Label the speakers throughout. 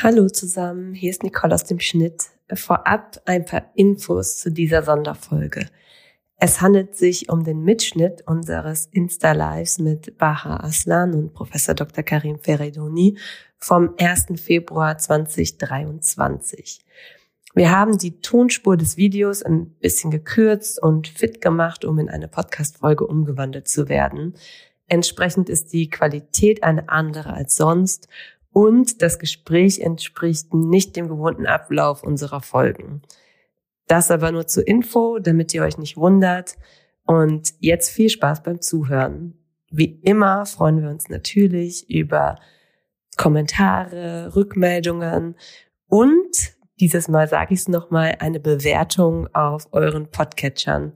Speaker 1: Hallo zusammen, hier ist Nicole aus dem Schnitt. Vorab ein paar Infos zu dieser Sonderfolge. Es handelt sich um den Mitschnitt unseres Insta-Lives mit Baha Aslan und Professor Dr. Karim Feredoni vom 1. Februar 2023. Wir haben die Tonspur des Videos ein bisschen gekürzt und fit gemacht, um in eine Podcast-Folge umgewandelt zu werden. Entsprechend ist die Qualität eine andere als sonst und das Gespräch entspricht nicht dem gewohnten Ablauf unserer Folgen. Das aber nur zur Info, damit ihr euch nicht wundert. Und jetzt viel Spaß beim Zuhören. Wie immer freuen wir uns natürlich über Kommentare, Rückmeldungen und dieses Mal sage ich es nochmal, eine Bewertung auf euren Podcatchern.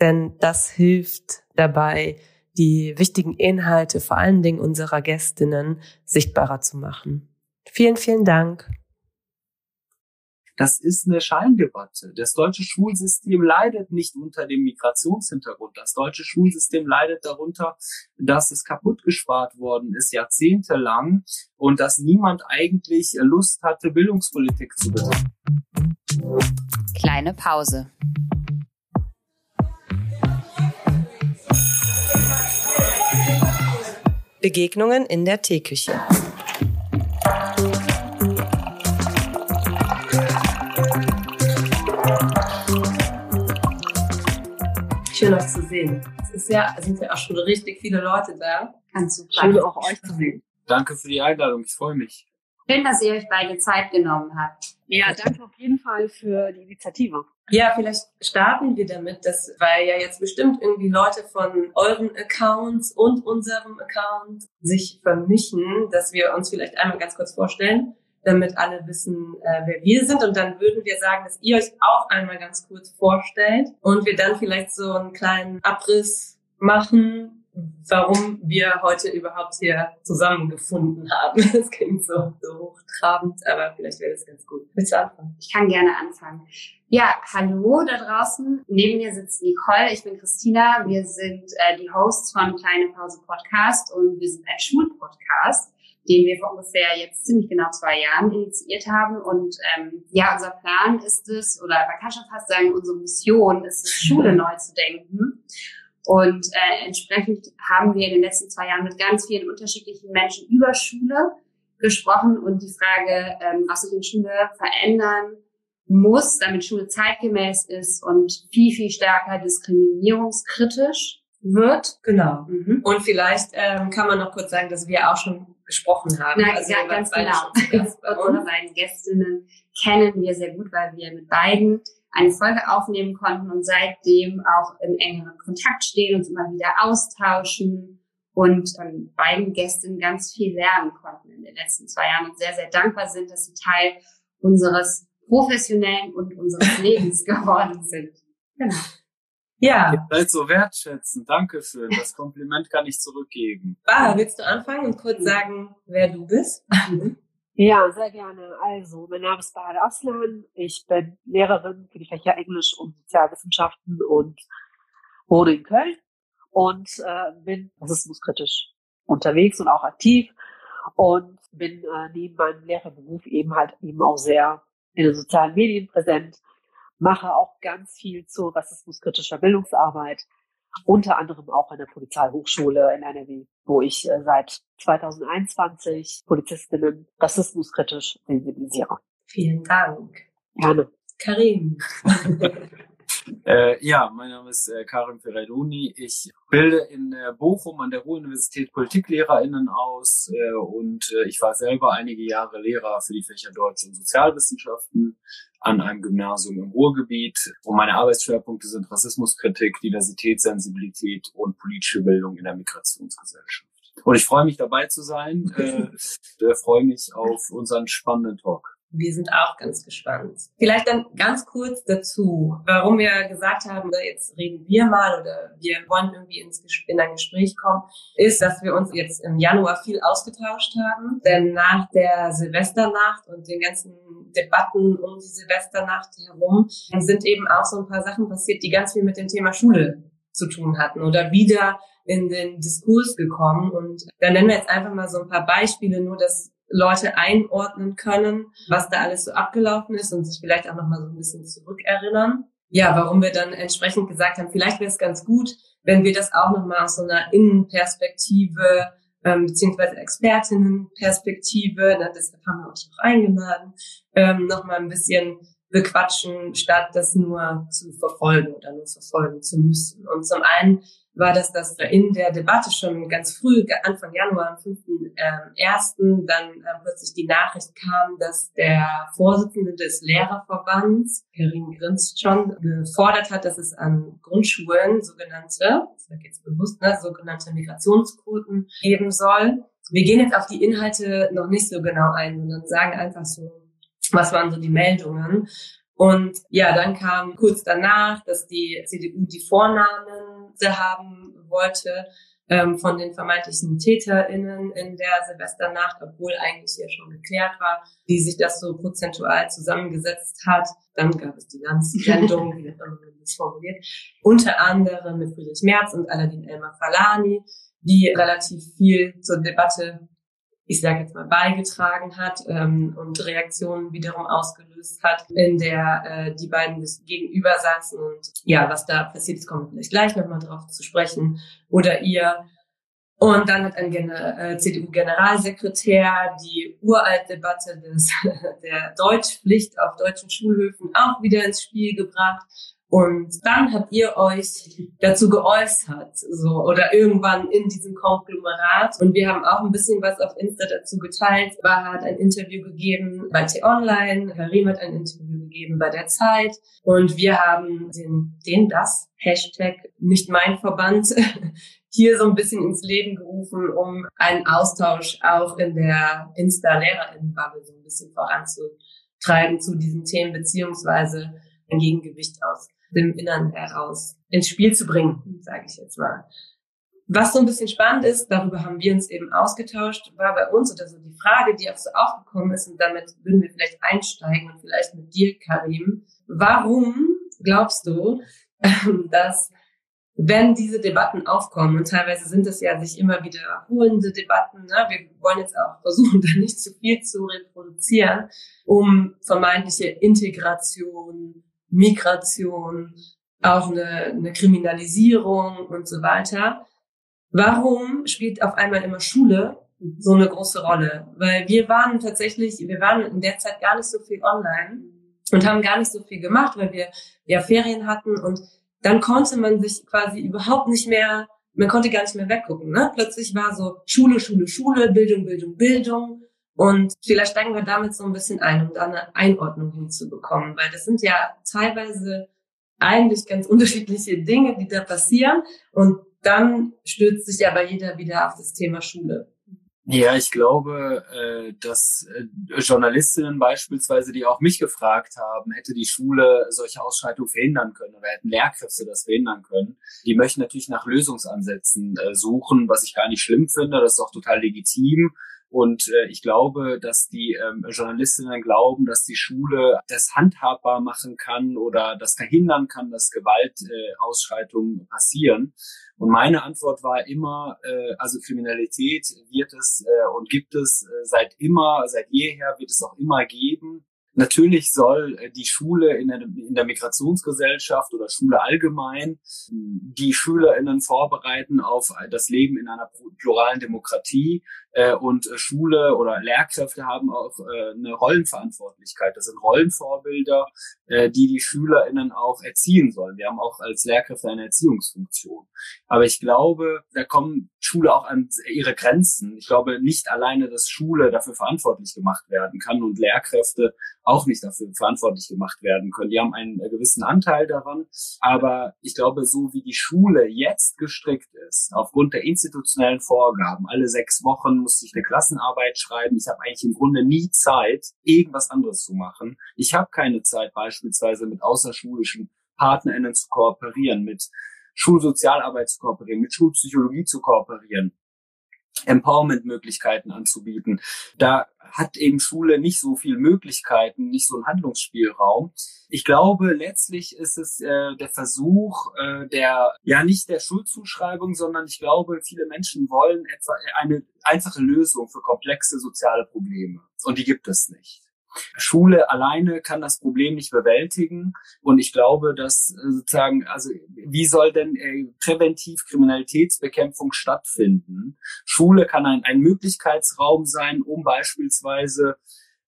Speaker 1: Denn das hilft dabei, die wichtigen Inhalte, vor allen Dingen unserer Gästinnen, sichtbarer zu machen. Vielen, vielen Dank.
Speaker 2: Das ist eine Scheindebatte. Das deutsche Schulsystem leidet nicht unter dem Migrationshintergrund. Das deutsche Schulsystem leidet darunter, dass es kaputt gespart worden ist, jahrzehntelang, und dass niemand eigentlich Lust hatte, Bildungspolitik zu betreiben.
Speaker 3: Kleine Pause.
Speaker 1: Begegnungen in der Teeküche.
Speaker 4: Schön, euch zu sehen. Es ist ja, sind ja auch schon richtig viele Leute da.
Speaker 5: Ganz super.
Speaker 4: Schön, auch euch zu sehen.
Speaker 2: Danke für die Einladung. Ich freue mich.
Speaker 5: Schön, dass ihr euch beide Zeit genommen habt.
Speaker 4: Ja, danke auf jeden Fall für die Initiative.
Speaker 1: Ja, vielleicht starten wir damit, dass, weil ja jetzt bestimmt irgendwie Leute von euren Accounts und unserem Account sich vermischen, dass wir uns vielleicht einmal ganz kurz vorstellen, damit alle wissen, äh, wer wir sind. Und dann würden wir sagen, dass ihr euch auch einmal ganz kurz vorstellt und wir dann vielleicht so einen kleinen Abriss machen, warum wir heute überhaupt hier zusammengefunden haben. Das klingt so, so hochtrabend, aber vielleicht wäre das ganz gut. Willst du anfangen?
Speaker 5: Ich kann gerne anfangen. Ja, hallo da draußen. Neben mir sitzt Nicole, ich bin Christina. Wir sind äh, die Hosts von Kleine Pause Podcast und wir sind ein Schulpodcast, den wir vor ungefähr jetzt ziemlich genau zwei Jahren initiiert haben. Und ähm, ja, unser Plan ist es, oder man kann schon fast sagen, unsere Mission ist es, Schule neu zu denken. Und äh, entsprechend haben wir in den letzten zwei Jahren mit ganz vielen unterschiedlichen Menschen über Schule gesprochen und die Frage, ähm, was sich in Schule verändern muss, damit Schule zeitgemäß ist und viel, viel stärker diskriminierungskritisch wird.
Speaker 1: Genau. Mhm. Und vielleicht ähm, kann man noch kurz sagen, dass wir auch schon gesprochen haben.
Speaker 5: Na, also ja, ganz genau. Unsere beiden Gästinnen kennen wir sehr gut, weil wir mit beiden eine Folge aufnehmen konnten und seitdem auch im engeren Kontakt stehen, uns immer wieder austauschen und von beiden Gästen ganz viel lernen konnten in den letzten zwei Jahren und sehr, sehr dankbar sind, dass sie Teil unseres professionellen und unseres Lebens geworden sind.
Speaker 2: Genau. Ja. Ihr seid so wertschätzend. Dankeschön. Das Kompliment kann ich zurückgeben.
Speaker 1: Ah, willst du anfangen und kurz sagen, wer du bist?
Speaker 4: Ja, sehr gerne. Also, mein Name ist Bahar Aslan. Ich bin Lehrerin für die Fächer Englisch und Sozialwissenschaften und wohne in Köln und äh, bin rassismuskritisch unterwegs und auch aktiv und bin äh, neben meinem Lehrerberuf eben halt eben auch sehr in den sozialen Medien präsent, mache auch ganz viel zu rassismuskritischer Bildungsarbeit, unter anderem auch an der Polizeihochschule in NRW, wo ich äh, seit 2021 Polizistinnen rassismuskritisch sensibilisiere.
Speaker 1: Vielen Dank.
Speaker 4: Gerne.
Speaker 1: Karim.
Speaker 2: Äh, ja, mein Name ist äh, Karim Ferraidoni. Ich bilde in äh, Bochum an der Ruhr-Universität PpolitiklehrerInnen aus äh, und äh, ich war selber einige Jahre Lehrer für die Fächer Deutsch und Sozialwissenschaften an einem Gymnasium im Ruhrgebiet. Und meine Arbeitsschwerpunkte sind Rassismuskritik, Diversitätssensibilität und politische Bildung in der Migrationsgesellschaft. Und ich freue mich dabei zu sein. Äh, freue mich auf unseren spannenden Talk
Speaker 1: wir sind auch ganz gespannt. Vielleicht dann ganz kurz dazu, warum wir gesagt haben, jetzt reden wir mal oder wir wollen irgendwie ins, in ein Gespräch kommen, ist, dass wir uns jetzt im Januar viel ausgetauscht haben. Denn nach der Silvesternacht und den ganzen Debatten um die Silvesternacht herum sind eben auch so ein paar Sachen passiert, die ganz viel mit dem Thema Schule zu tun hatten oder wieder in den Diskurs gekommen. Und da nennen wir jetzt einfach mal so ein paar Beispiele, nur dass Leute einordnen können, was da alles so abgelaufen ist und sich vielleicht auch nochmal so ein bisschen zurückerinnern. Ja, warum wir dann entsprechend gesagt haben, vielleicht wäre es ganz gut, wenn wir das auch nochmal aus so einer Innenperspektive ähm, beziehungsweise Expertinnenperspektive, ne, deshalb haben wir euch auch eingeladen, ähm, nochmal ein bisschen bequatschen, statt das nur zu verfolgen oder nur verfolgen zu müssen. Und zum einen war das, dass in der Debatte schon ganz früh, Anfang Januar, am 5.1., ähm, dann äh, plötzlich die Nachricht kam, dass der Vorsitzende des Lehrerverbands, Karin Grinst, schon gefordert hat, dass es an Grundschulen sogenannte, das sage jetzt bewusst, ne, sogenannte Migrationsquoten geben soll. Wir gehen jetzt auf die Inhalte noch nicht so genau ein, sondern sagen einfach so, was waren so die Meldungen. Und ja, dann kam kurz danach, dass die CDU die Vornamen haben wollte ähm, von den vermeintlichen TäterInnen in der Silvesternacht, obwohl eigentlich ja schon geklärt war, wie sich das so prozentual zusammengesetzt hat. Dann gab es die Landsendung, wie man das formuliert, unter anderem mit Friedrich Merz und Aladin Elmar Falani, die relativ viel zur Debatte ich sage jetzt mal, beigetragen hat ähm, und Reaktionen wiederum ausgelöst hat, in der äh, die beiden gegenüber saßen und ja, was da passiert ist, kommen vielleicht gleich nochmal drauf zu sprechen. Oder ihr. Und dann hat ein äh, CDU-Generalsekretär die uralte Debatte des, der Deutschpflicht auf deutschen Schulhöfen auch wieder ins Spiel gebracht und dann habt ihr euch dazu geäußert, so, oder irgendwann in diesem Konglomerat. Und wir haben auch ein bisschen was auf Insta dazu geteilt. Baha hat ein Interview gegeben bei T-Online, Karim hat ein Interview gegeben bei der Zeit. Und wir haben den, den das Hashtag nicht mein Verband hier so ein bisschen ins Leben gerufen, um einen Austausch auch in der Insta-LehrerInnen-Bubble so ein bisschen voranzutreiben zu diesen Themen, beziehungsweise ein Gegengewicht aus dem Innern heraus ins Spiel zu bringen, sage ich jetzt mal. Was so ein bisschen spannend ist, darüber haben wir uns eben ausgetauscht, war bei uns oder so die Frage, die auch so aufgekommen ist, und damit würden wir vielleicht einsteigen und vielleicht mit dir, Karim. Warum glaubst du, dass wenn diese Debatten aufkommen, und teilweise sind es ja sich immer wiederholende Debatten, ne? wir wollen jetzt auch versuchen, da nicht zu viel zu reproduzieren, um vermeintliche Integration, Migration, auch eine, eine Kriminalisierung und so weiter. Warum spielt auf einmal immer Schule so eine große Rolle? Weil wir waren tatsächlich, wir waren in der Zeit gar nicht so viel online und haben gar nicht so viel gemacht, weil wir ja Ferien hatten und dann konnte man sich quasi überhaupt nicht mehr, man konnte gar nicht mehr weggucken. Ne? Plötzlich war so Schule, Schule, Schule, Bildung, Bildung, Bildung. Und vielleicht steigen wir damit so ein bisschen ein, um da eine Einordnung hinzubekommen, weil das sind ja teilweise eigentlich ganz unterschiedliche Dinge, die da passieren. Und dann stürzt sich aber jeder wieder auf das Thema Schule.
Speaker 2: Ja, ich glaube, äh, dass äh, Journalistinnen beispielsweise, die auch mich gefragt haben, hätte die Schule solche Ausschreitungen verhindern können oder hätten Lehrkräfte das verhindern können, die möchten natürlich nach Lösungsansätzen äh, suchen, was ich gar nicht schlimm finde. Das ist auch total legitim. Und äh, ich glaube, dass die ähm, Journalistinnen glauben, dass die Schule das handhabbar machen kann oder das verhindern kann, dass Gewaltausschreitungen äh, passieren. Und meine Antwort war immer, äh, also Kriminalität wird es äh, und gibt es äh, seit immer, seit jeher wird es auch immer geben. Natürlich soll äh, die Schule in der, in der Migrationsgesellschaft oder Schule allgemein die SchülerInnen vorbereiten auf das Leben in einer pluralen Demokratie. Äh, und Schule oder Lehrkräfte haben auch äh, eine Rollenverantwortlichkeit. Das sind Rollenvorbilder, die die SchülerInnen auch erziehen sollen. Wir haben auch als Lehrkräfte eine Erziehungsfunktion. Aber ich glaube, da kommen Schule auch an ihre Grenzen. Ich glaube nicht alleine, dass Schule dafür verantwortlich gemacht werden kann und Lehrkräfte auch nicht dafür verantwortlich gemacht werden können. Die haben einen gewissen Anteil daran. Aber ich glaube, so wie die Schule jetzt gestrickt ist, aufgrund der institutionellen Vorgaben, alle sechs Wochen muss ich eine Klassenarbeit schreiben. Ich habe eigentlich im Grunde nie Zeit, irgendwas anderes zu machen. Ich habe keine Zeit, beispielsweise mit außerschulischen PartnerInnen zu kooperieren, mit Schulsozialarbeit zu kooperieren, mit Schulpsychologie zu kooperieren. Empowerment-Möglichkeiten anzubieten. Da hat eben Schule nicht so viel Möglichkeiten, nicht so einen Handlungsspielraum. Ich glaube, letztlich ist es äh, der Versuch äh, der, ja nicht der Schuldzuschreibung, sondern ich glaube, viele Menschen wollen etwa eine einfache Lösung für komplexe soziale Probleme. Und die gibt es nicht. Schule alleine kann das Problem nicht bewältigen. Und ich glaube, dass äh, sozusagen, also wie soll denn äh, präventiv Kriminalitätsbekämpfung stattfinden? Schule kann ein, ein Möglichkeitsraum sein, um beispielsweise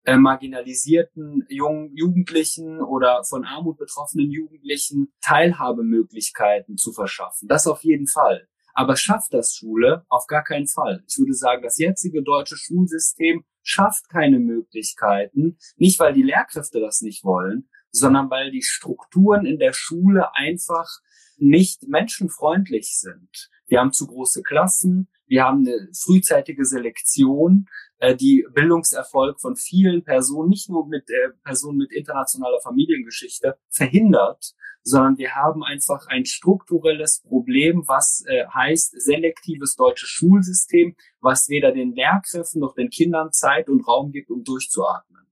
Speaker 2: äh, marginalisierten jungen Jugendlichen oder von Armut betroffenen Jugendlichen Teilhabemöglichkeiten zu verschaffen. Das auf jeden Fall. Aber schafft das Schule? Auf gar keinen Fall. Ich würde sagen, das jetzige deutsche Schulsystem schafft keine Möglichkeiten, nicht weil die Lehrkräfte das nicht wollen, sondern weil die Strukturen in der Schule einfach nicht menschenfreundlich sind. Wir haben zu große Klassen, wir haben eine frühzeitige Selektion, äh, die Bildungserfolg von vielen Personen, nicht nur mit äh, Personen mit internationaler Familiengeschichte, verhindert, sondern wir haben einfach ein strukturelles Problem, was äh, heißt selektives deutsches Schulsystem, was weder den Lehrkräften noch den Kindern Zeit und Raum gibt, um durchzuatmen.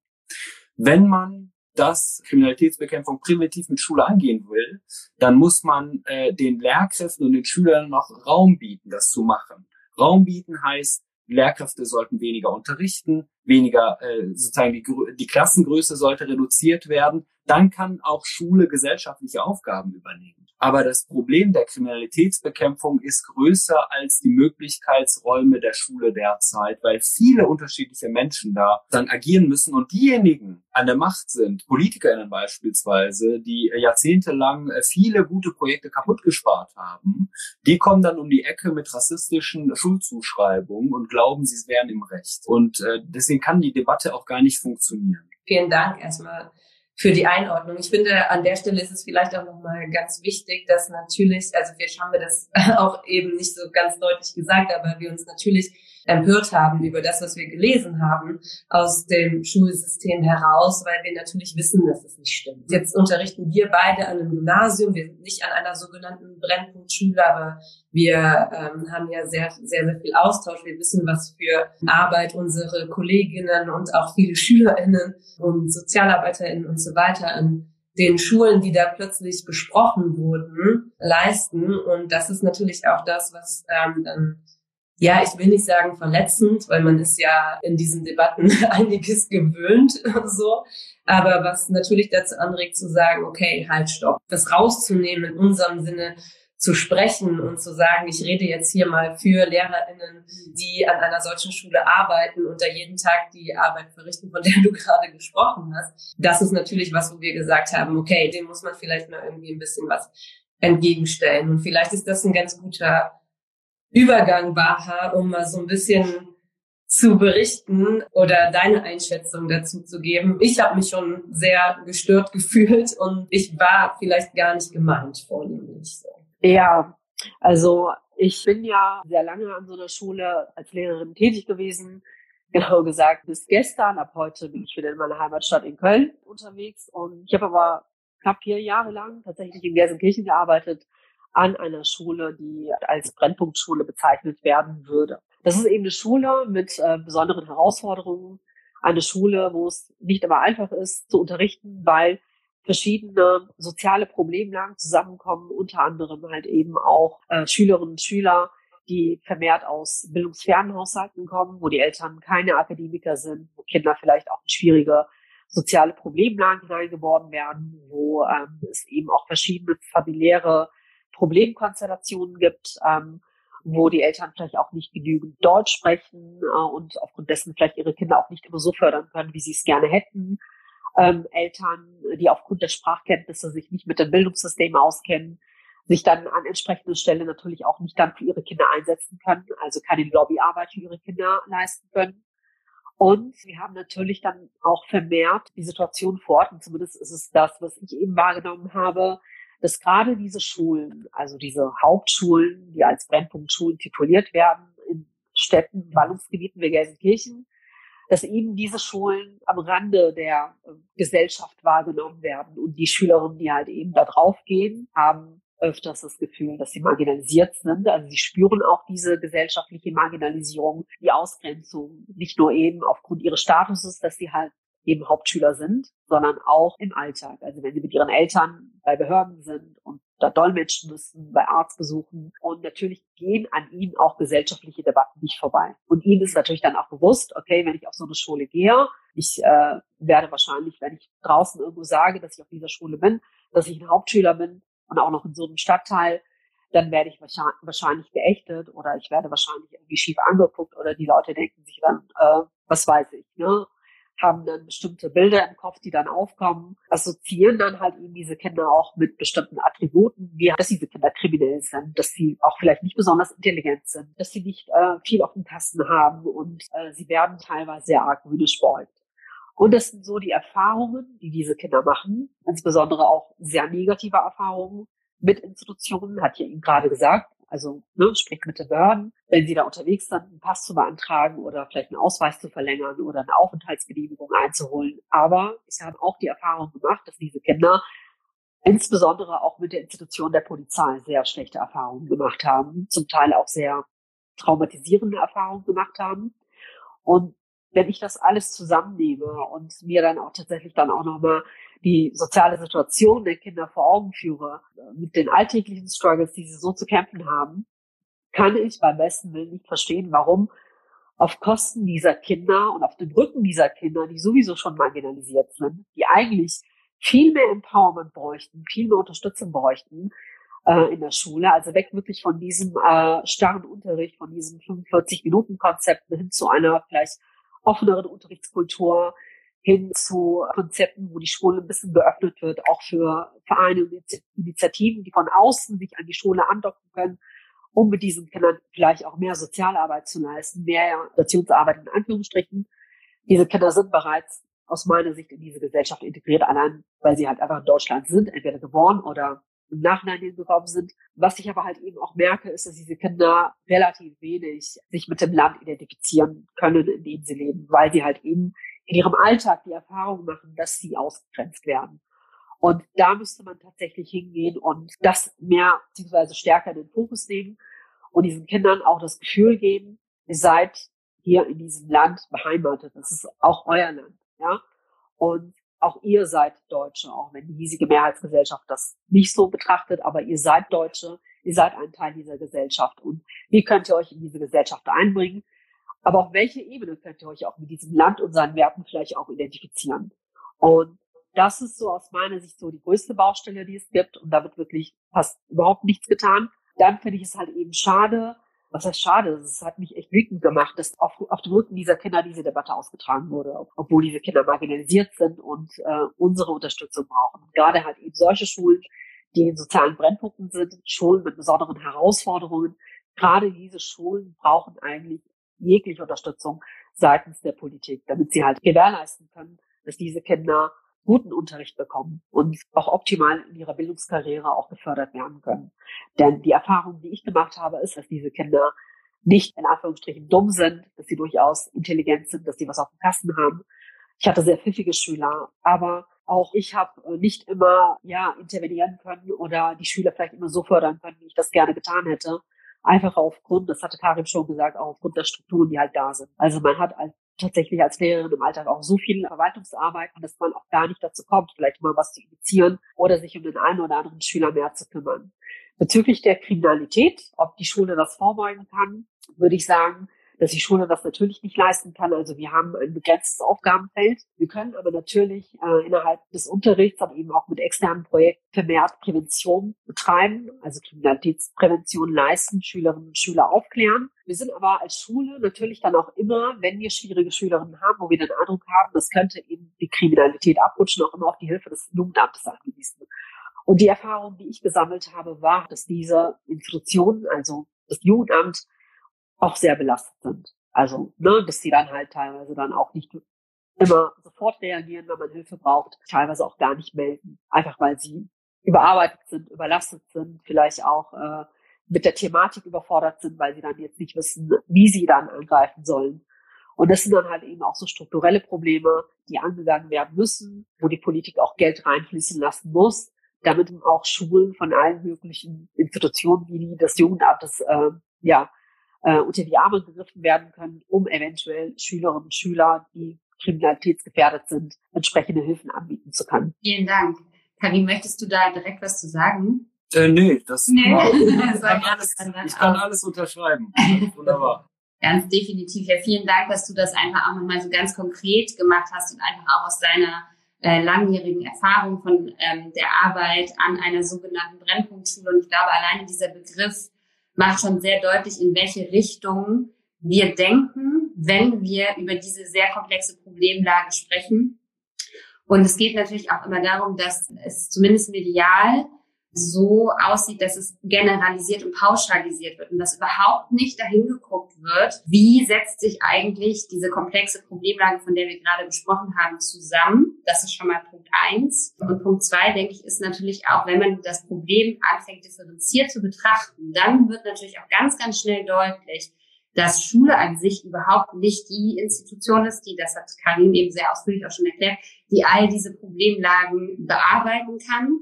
Speaker 2: Wenn man das Kriminalitätsbekämpfung präventiv mit Schule angehen will, dann muss man äh, den Lehrkräften und den Schülern noch Raum bieten, das zu machen. Raum bieten heißt, Lehrkräfte sollten weniger unterrichten, weniger äh, sozusagen die, die Klassengröße sollte reduziert werden. Dann kann auch Schule gesellschaftliche Aufgaben übernehmen. Aber das Problem der Kriminalitätsbekämpfung ist größer als die Möglichkeitsräume der Schule derzeit, weil viele unterschiedliche Menschen da dann agieren müssen und diejenigen an der Macht sind, PolitikerInnen beispielsweise, die jahrzehntelang viele gute Projekte kaputt gespart haben, die kommen dann um die Ecke mit rassistischen Schuldzuschreibungen und glauben, sie wären im Recht. Und äh, deswegen kann die Debatte auch gar nicht funktionieren.
Speaker 1: Vielen Dank erstmal für die Einordnung. Ich finde, an der Stelle ist es vielleicht auch nochmal ganz wichtig, dass natürlich, also wir haben wir das auch eben nicht so ganz deutlich gesagt, aber wir uns natürlich empört haben über das, was wir gelesen haben aus dem Schulsystem heraus, weil wir natürlich wissen, dass es nicht stimmt. Jetzt unterrichten wir beide an einem Gymnasium, wir sind nicht an einer sogenannten Brennpunktschule, aber wir ähm, haben ja sehr, sehr, sehr viel Austausch. Wir wissen, was für Arbeit unsere Kolleginnen und auch viele SchülerInnen und SozialarbeiterInnen und so weiter an den Schulen, die da plötzlich besprochen wurden, leisten. Und das ist natürlich auch das, was ähm, dann ja, ich will nicht sagen verletzend, weil man ist ja in diesen Debatten einiges gewöhnt, so. Aber was natürlich dazu anregt zu sagen, okay, halt, stopp. Das rauszunehmen in unserem Sinne, zu sprechen und zu sagen, ich rede jetzt hier mal für LehrerInnen, die an einer solchen Schule arbeiten und da jeden Tag die Arbeit verrichten, von der du gerade gesprochen hast. Das ist natürlich was, wo wir gesagt haben, okay, dem muss man vielleicht mal irgendwie ein bisschen was entgegenstellen. Und vielleicht ist das ein ganz guter Übergang, Baha, um mal so ein bisschen zu berichten oder deine Einschätzung dazu zu geben. Ich habe mich schon sehr gestört gefühlt und ich war vielleicht gar nicht gemeint vornehmlich so.
Speaker 4: Ja, also ich bin ja sehr lange an so einer Schule als Lehrerin tätig gewesen. Genau gesagt, bis gestern. Ab heute bin ich wieder in meiner Heimatstadt in Köln unterwegs. Und ich habe aber knapp vier Jahre lang tatsächlich in Gelsenkirchen gearbeitet an einer Schule, die als Brennpunktschule bezeichnet werden würde. Das ist eben eine Schule mit äh, besonderen Herausforderungen, eine Schule, wo es nicht immer einfach ist zu unterrichten, weil verschiedene soziale Problemlagen zusammenkommen, unter anderem halt eben auch äh, Schülerinnen und Schüler, die vermehrt aus bildungsfernen Haushalten kommen, wo die Eltern keine Akademiker sind, wo Kinder vielleicht auch in schwierige soziale Problemlagen hineingeboren werden, wo ähm, es eben auch verschiedene familiäre Problemkonstellationen gibt, ähm, wo die Eltern vielleicht auch nicht genügend Deutsch sprechen äh, und aufgrund dessen vielleicht ihre Kinder auch nicht immer so fördern können, wie sie es gerne hätten. Ähm, Eltern, die aufgrund der Sprachkenntnisse sich nicht mit dem Bildungssystem auskennen, sich dann an entsprechender Stelle natürlich auch nicht dann für ihre Kinder einsetzen können, also keine Lobbyarbeit für ihre Kinder leisten können. Und wir haben natürlich dann auch vermehrt die Situation vor Ort, und zumindest ist es das, was ich eben wahrgenommen habe, dass gerade diese Schulen, also diese Hauptschulen, die als Brennpunktschulen tituliert werden, in Städten, Ballungsgebieten wie Gelsenkirchen, dass eben diese Schulen am Rande der äh, Gesellschaft wahrgenommen werden und die Schülerinnen, die halt eben da drauf gehen, haben öfters das Gefühl, dass sie marginalisiert sind. Also sie spüren auch diese gesellschaftliche Marginalisierung, die Ausgrenzung, nicht nur eben aufgrund ihres Statuses, dass sie halt eben Hauptschüler sind, sondern auch im Alltag. Also wenn sie mit ihren Eltern bei Behörden sind und da dolmetschen müssen, bei Arztbesuchen. Und natürlich gehen an ihnen auch gesellschaftliche Debatten nicht vorbei. Und ihnen ist natürlich dann auch bewusst, okay, wenn ich auf so eine Schule gehe, ich äh, werde wahrscheinlich, wenn ich draußen irgendwo sage, dass ich auf dieser Schule bin, dass ich ein Hauptschüler bin und auch noch in so einem Stadtteil, dann werde ich wahrscheinlich geächtet oder ich werde wahrscheinlich irgendwie schief angeguckt oder die Leute denken sich dann, äh, was weiß ich, ne? Haben dann bestimmte Bilder im Kopf, die dann aufkommen, assoziieren dann halt eben diese Kinder auch mit bestimmten Attributen, wie dass diese Kinder kriminell sind, dass sie auch vielleicht nicht besonders intelligent sind, dass sie nicht äh, viel auf dem Kasten haben und äh, sie werden teilweise sehr argwöhnisch beäugt. Und das sind so die Erfahrungen, die diese Kinder machen, insbesondere auch sehr negative Erfahrungen mit Institutionen, hat ja Ihnen gerade gesagt. Also ne, spricht mit den Behörden, wenn sie da unterwegs sind, einen Pass zu beantragen oder vielleicht einen Ausweis zu verlängern oder eine Aufenthaltsgenehmigung einzuholen. Aber ich habe auch die Erfahrung gemacht, dass diese Kinder insbesondere auch mit der Institution der Polizei sehr schlechte Erfahrungen gemacht haben, zum Teil auch sehr traumatisierende Erfahrungen gemacht haben. Und wenn ich das alles zusammennehme und mir dann auch tatsächlich dann auch nochmal die soziale Situation der Kinder vor Augen führe, mit den alltäglichen Struggles, die sie so zu kämpfen haben, kann ich beim besten Willen nicht verstehen, warum auf Kosten dieser Kinder und auf dem Rücken dieser Kinder, die sowieso schon marginalisiert sind, die eigentlich viel mehr Empowerment bräuchten, viel mehr Unterstützung bräuchten äh, in der Schule, also weg wirklich von diesem äh, starren Unterricht, von diesem 45-Minuten-Konzept hin zu einer vielleicht offeneren Unterrichtskultur, hin zu Konzepten, wo die Schule ein bisschen geöffnet wird, auch für Vereine und Initiativen, die von außen sich an die Schule andocken können, um mit diesen Kindern vielleicht auch mehr Sozialarbeit zu leisten, mehr Stationsarbeit in Anführungsstrichen. Diese Kinder sind bereits aus meiner Sicht in diese Gesellschaft integriert, allein weil sie halt einfach in Deutschland sind, entweder geboren oder im Nachhinein hingekommen sind. Was ich aber halt eben auch merke, ist, dass diese Kinder relativ wenig sich mit dem Land identifizieren können, in dem sie leben, weil sie halt eben in ihrem Alltag die Erfahrung machen, dass sie ausgegrenzt werden. Und da müsste man tatsächlich hingehen und das mehr bzw. stärker in den Fokus nehmen und diesen Kindern auch das Gefühl geben, ihr seid hier in diesem Land beheimatet. Das ist auch euer Land, ja. Und auch ihr seid Deutsche, auch wenn die hiesige Mehrheitsgesellschaft das nicht so betrachtet, aber ihr seid Deutsche, ihr seid ein Teil dieser Gesellschaft. Und wie könnt ihr euch in diese Gesellschaft einbringen? Aber auf welche Ebene könnt ihr euch auch mit diesem Land und seinen Werten vielleicht auch identifizieren? Und das ist so aus meiner Sicht so die größte Baustelle, die es gibt. Und da wird wirklich fast überhaupt nichts getan. Dann finde ich es halt eben schade, was heißt schade, es hat mich echt wütend gemacht, dass auf, auf dem Rücken dieser Kinder diese Debatte ausgetragen wurde, obwohl diese Kinder marginalisiert sind und äh, unsere Unterstützung brauchen. Gerade halt eben solche Schulen, die in sozialen Brennpunkten sind, Schulen mit besonderen Herausforderungen, gerade diese Schulen brauchen eigentlich jegliche Unterstützung seitens der Politik, damit sie halt gewährleisten können, dass diese Kinder guten Unterricht bekommen und auch optimal in ihrer Bildungskarriere auch gefördert werden können. Denn die Erfahrung, die ich gemacht habe, ist, dass diese Kinder nicht in Anführungsstrichen dumm sind, dass sie durchaus intelligent sind, dass sie was auf dem Kasten haben. Ich hatte sehr pfiffige Schüler, aber auch ich habe nicht immer ja intervenieren können oder die Schüler vielleicht immer so fördern können, wie ich das gerne getan hätte. Einfach aufgrund, das hatte Karim schon gesagt, auch aufgrund der Strukturen, die halt da sind. Also man hat als, tatsächlich als Lehrerin im Alltag auch so viel Verwaltungsarbeit, dass man auch gar nicht dazu kommt, vielleicht mal was zu initiieren oder sich um den einen oder anderen Schüler mehr zu kümmern. Bezüglich der Kriminalität, ob die Schule das vorbeugen kann, würde ich sagen, dass die Schule das natürlich nicht leisten kann. Also wir haben ein begrenztes Aufgabenfeld. Wir können aber natürlich äh, innerhalb des Unterrichts, aber eben auch mit externen Projekten vermehrt Prävention betreiben, also Kriminalitätsprävention leisten, Schülerinnen und Schüler aufklären. Wir sind aber als Schule natürlich dann auch immer, wenn wir schwierige Schülerinnen haben, wo wir den Eindruck haben, das könnte eben die Kriminalität abrutschen, auch immer auf die Hilfe des Jugendamtes angewiesen. Und die Erfahrung, die ich gesammelt habe, war, dass diese Institutionen, also das Jugendamt, auch sehr belastet sind. Also, ne, dass sie dann halt teilweise dann auch nicht immer sofort reagieren, wenn man Hilfe braucht, teilweise auch gar nicht melden. Einfach weil sie überarbeitet sind, überlastet sind, vielleicht auch äh, mit der Thematik überfordert sind, weil sie dann jetzt nicht wissen, wie sie dann angreifen sollen. Und das sind dann halt eben auch so strukturelle Probleme, die angegangen werden müssen, wo die Politik auch Geld reinfließen lassen muss, damit auch Schulen von allen möglichen Institutionen wie das Jugendamtes äh, ja, äh, unter die Arme gegriffen werden können, um eventuell Schülerinnen und Schüler, die kriminalitätsgefährdet sind, entsprechende Hilfen anbieten zu können.
Speaker 5: Vielen Dank. Karin, möchtest du da direkt was zu sagen?
Speaker 2: Äh, nee, das,
Speaker 5: Nee.
Speaker 2: ich,
Speaker 5: Das
Speaker 2: alles, ich kann alles unterschreiben. Wunderbar.
Speaker 5: Ganz definitiv. Ja, vielen Dank, dass du das einfach auch nochmal so ganz konkret gemacht hast und einfach auch aus deiner äh, langjährigen Erfahrung von ähm, der Arbeit an einer sogenannten Brennpunktschule. Und ich glaube, alleine dieser Begriff macht schon sehr deutlich, in welche Richtung wir denken, wenn wir über diese sehr komplexe Problemlage sprechen. Und es geht natürlich auch immer darum, dass es zumindest medial so aussieht, dass es generalisiert und pauschalisiert wird und dass überhaupt nicht dahin geguckt wird, wie setzt sich eigentlich diese komplexe Problemlage, von der wir gerade besprochen haben, zusammen. Das ist schon mal Punkt eins. Und Punkt zwei, denke ich, ist natürlich auch, wenn man das Problem anfängt, differenziert zu betrachten, dann wird natürlich auch ganz, ganz schnell deutlich, dass Schule an sich überhaupt nicht die Institution ist, die, das hat Karin eben sehr ausführlich auch schon erklärt, die all diese Problemlagen bearbeiten kann.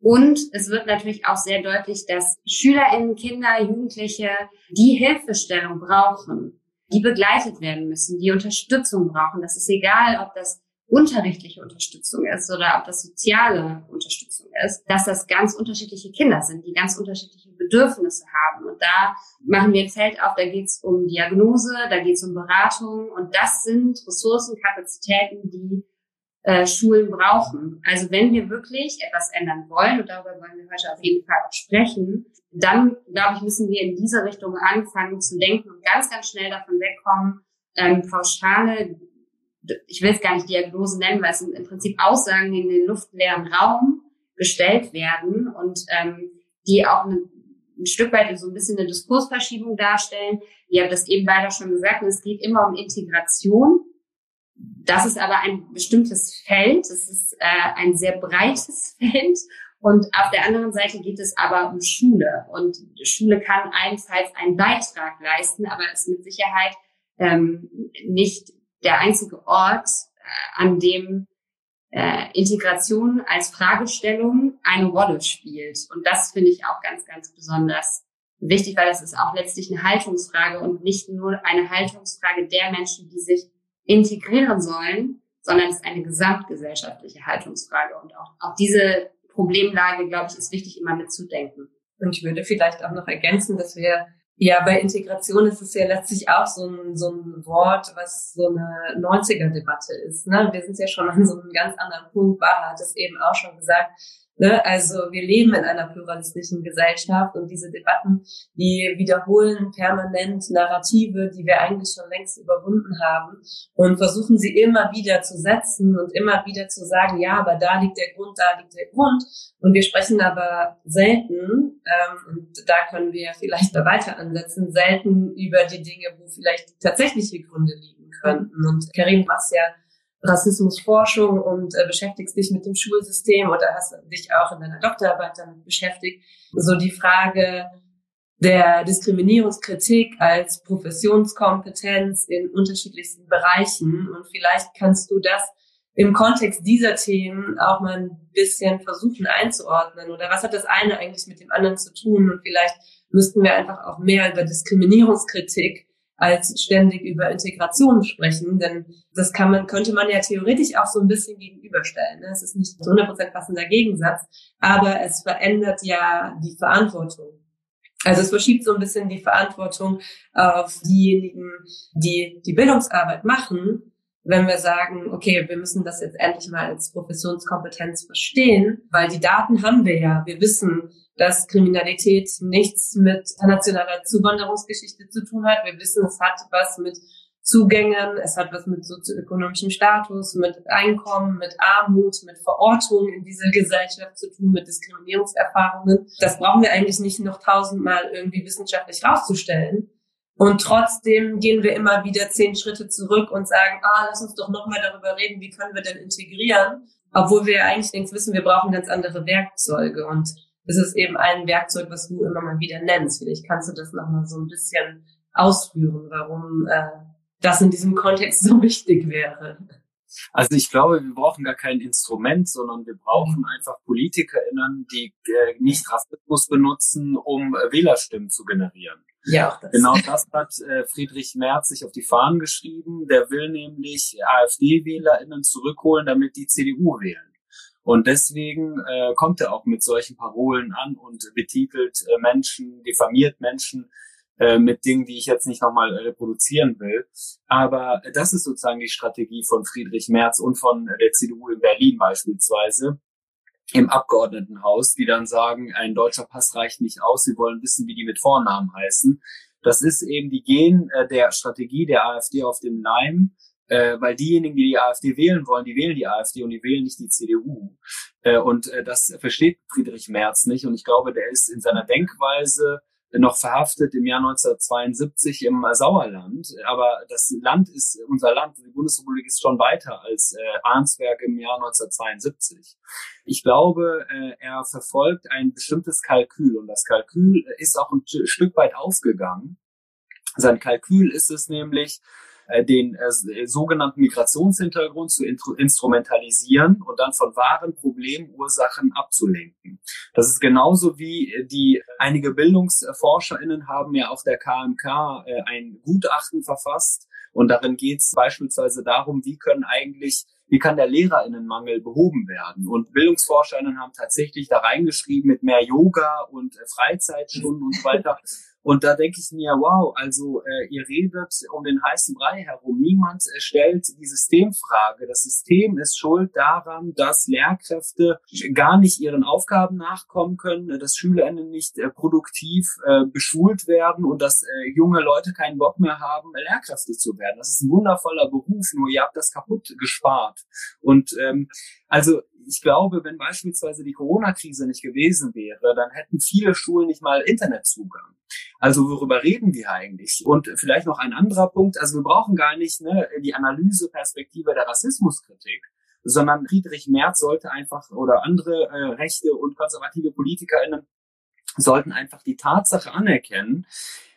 Speaker 5: Und es wird natürlich auch sehr deutlich, dass SchülerInnen, Kinder, Jugendliche, die Hilfestellung brauchen, die begleitet werden müssen, die Unterstützung brauchen. Das ist egal, ob das unterrichtliche Unterstützung ist oder ob das soziale Unterstützung ist, dass das ganz unterschiedliche Kinder sind, die ganz unterschiedliche Bedürfnisse haben. Und da machen wir ein Feld auf, da geht es um Diagnose, da geht es um Beratung und das sind Ressourcen, Kapazitäten, die äh, Schulen brauchen. Also wenn wir wirklich etwas ändern wollen, und darüber wollen wir heute auf jeden Fall auch sprechen, dann, glaube ich, müssen wir in diese Richtung anfangen zu denken und ganz, ganz schnell davon wegkommen, ähm, pauschale, ich will es gar nicht Diagnose nennen, weil es sind im Prinzip Aussagen, die in den luftleeren Raum gestellt werden und ähm, die auch eine, ein Stück weit so ein bisschen eine Diskursverschiebung darstellen. Ihr habt das eben beide schon gesagt, es geht immer um Integration. Das ist aber ein bestimmtes Feld, es ist äh, ein sehr breites Feld. Und auf der anderen Seite geht es aber um Schule. Und Schule kann allenfalls einen Beitrag leisten, aber ist mit Sicherheit ähm, nicht der einzige Ort, äh, an dem äh, Integration als Fragestellung eine Rolle spielt. Und das finde ich auch ganz, ganz besonders wichtig, weil das ist auch letztlich eine Haltungsfrage und nicht nur eine Haltungsfrage der Menschen, die sich integrieren sollen, sondern es ist eine gesamtgesellschaftliche Haltungsfrage. Und auch, auch diese Problemlage, glaube ich, ist wichtig, immer mitzudenken.
Speaker 1: Und ich würde vielleicht auch noch ergänzen, dass wir ja bei Integration ist es ja letztlich auch so ein, so ein Wort, was so eine 90er-Debatte ist. Ne? Wir sind ja schon an so einem ganz anderen Punkt. Baha hat es eben auch schon gesagt. Ne? Also wir leben in einer pluralistischen Gesellschaft und diese Debatten, die wiederholen permanent Narrative, die wir eigentlich schon längst überwunden haben und versuchen sie immer wieder zu setzen und immer wieder zu sagen, ja, aber da liegt der Grund, da liegt der Grund. Und wir sprechen aber selten, ähm, und da können wir vielleicht da weiter ansetzen, selten über die Dinge, wo vielleicht tatsächliche Gründe liegen könnten. Und Karim, machst ja Rassismusforschung und äh, beschäftigst dich mit dem Schulsystem oder hast dich auch in deiner Doktorarbeit damit beschäftigt. So die Frage der Diskriminierungskritik als Professionskompetenz in unterschiedlichsten Bereichen. Und vielleicht kannst du das im Kontext dieser Themen auch mal ein bisschen versuchen einzuordnen. Oder was hat das eine eigentlich mit dem anderen zu tun? Und vielleicht müssten wir einfach auch mehr über Diskriminierungskritik als ständig über Integration sprechen, denn das kann man, könnte man ja theoretisch auch so ein bisschen gegenüberstellen. Ne? Es ist nicht zu 100% passender Gegensatz, aber es verändert ja die Verantwortung. Also es verschiebt so ein bisschen die Verantwortung auf diejenigen, die die Bildungsarbeit machen, wenn wir sagen, okay, wir müssen das jetzt endlich mal als Professionskompetenz verstehen, weil die Daten haben wir ja. Wir wissen, dass Kriminalität nichts mit nationaler Zuwanderungsgeschichte zu tun hat. Wir wissen, es hat was mit Zugängen, es hat was mit sozioökonomischem Status, mit Einkommen, mit Armut, mit Verortung in dieser Gesellschaft zu tun, mit Diskriminierungserfahrungen. Das brauchen wir eigentlich nicht noch tausendmal irgendwie wissenschaftlich rauszustellen. Und trotzdem gehen wir immer wieder zehn Schritte zurück und sagen, ah, lass uns doch nochmal darüber reden, wie können wir denn integrieren, obwohl wir ja eigentlich längst wissen, wir brauchen ganz andere Werkzeuge. Und es ist eben ein Werkzeug, was du immer mal wieder nennst. Vielleicht kannst du das nochmal so ein bisschen ausführen, warum äh, das in diesem Kontext so wichtig wäre.
Speaker 2: Also ich glaube, wir brauchen gar kein Instrument, sondern wir brauchen mhm. einfach PolitikerInnen, die äh, nicht Rassismus benutzen, um äh, Wählerstimmen zu generieren. Ja, das. Genau das hat äh, Friedrich Merz sich auf die Fahnen geschrieben. Der will nämlich AfD-WählerInnen zurückholen, damit die CDU wählen. Und deswegen äh, kommt er auch mit solchen Parolen an und betitelt äh, Menschen, diffamiert Menschen äh, mit Dingen, die ich jetzt nicht nochmal reproduzieren will. Aber das ist sozusagen die Strategie von Friedrich Merz und von der CDU in Berlin beispielsweise im Abgeordnetenhaus, die dann sagen, ein deutscher Pass reicht nicht aus, sie wollen wissen, wie die mit Vornamen heißen. Das ist eben die Gen äh, der Strategie der AfD auf dem Leim, äh, weil diejenigen, die die AfD wählen wollen, die wählen die AfD und die wählen nicht die CDU. Äh, und das versteht Friedrich Merz nicht. Und ich glaube, der ist in seiner Denkweise noch verhaftet im Jahr 1972 im Sauerland. Aber das Land ist, unser Land, die Bundesrepublik ist schon weiter als äh, Arnsberg im Jahr 1972. Ich glaube, äh, er verfolgt ein bestimmtes Kalkül und das Kalkül ist auch ein Stück weit aufgegangen. Sein Kalkül ist es nämlich, äh, den äh, sogenannten Migrationshintergrund zu instrumentalisieren und dann von wahren Problemursachen abzulenken. Das ist genauso wie äh, die einige BildungsforscherInnen haben ja auf der KMK äh, ein Gutachten verfasst und darin geht es beispielsweise darum, wie können eigentlich wie kann der Lehrerinnenmangel behoben werden? Und BildungsforscherInnen haben tatsächlich da reingeschrieben mit mehr Yoga und äh, Freizeitstunden und so weiter. Und da denke ich mir, wow, also äh, ihr redet um den heißen Brei herum. Niemand äh, stellt die Systemfrage. Das System ist schuld daran, dass Lehrkräfte gar nicht ihren Aufgaben nachkommen können, dass SchülerInnen nicht äh, produktiv äh, beschult werden und dass äh, junge Leute keinen Bock mehr haben, Lehrkräfte zu werden. Das ist ein wundervoller Beruf, nur ihr habt das kaputt gespart. Und ähm, also ich glaube, wenn beispielsweise die Corona-Krise nicht gewesen wäre, dann hätten viele Schulen nicht mal Internetzugang. Also worüber reden wir eigentlich? Und vielleicht noch ein anderer Punkt. Also wir brauchen gar nicht ne, die Analyseperspektive der Rassismuskritik, sondern Friedrich Merz sollte einfach oder andere äh, rechte und konservative PolitikerInnen sollten einfach die Tatsache anerkennen,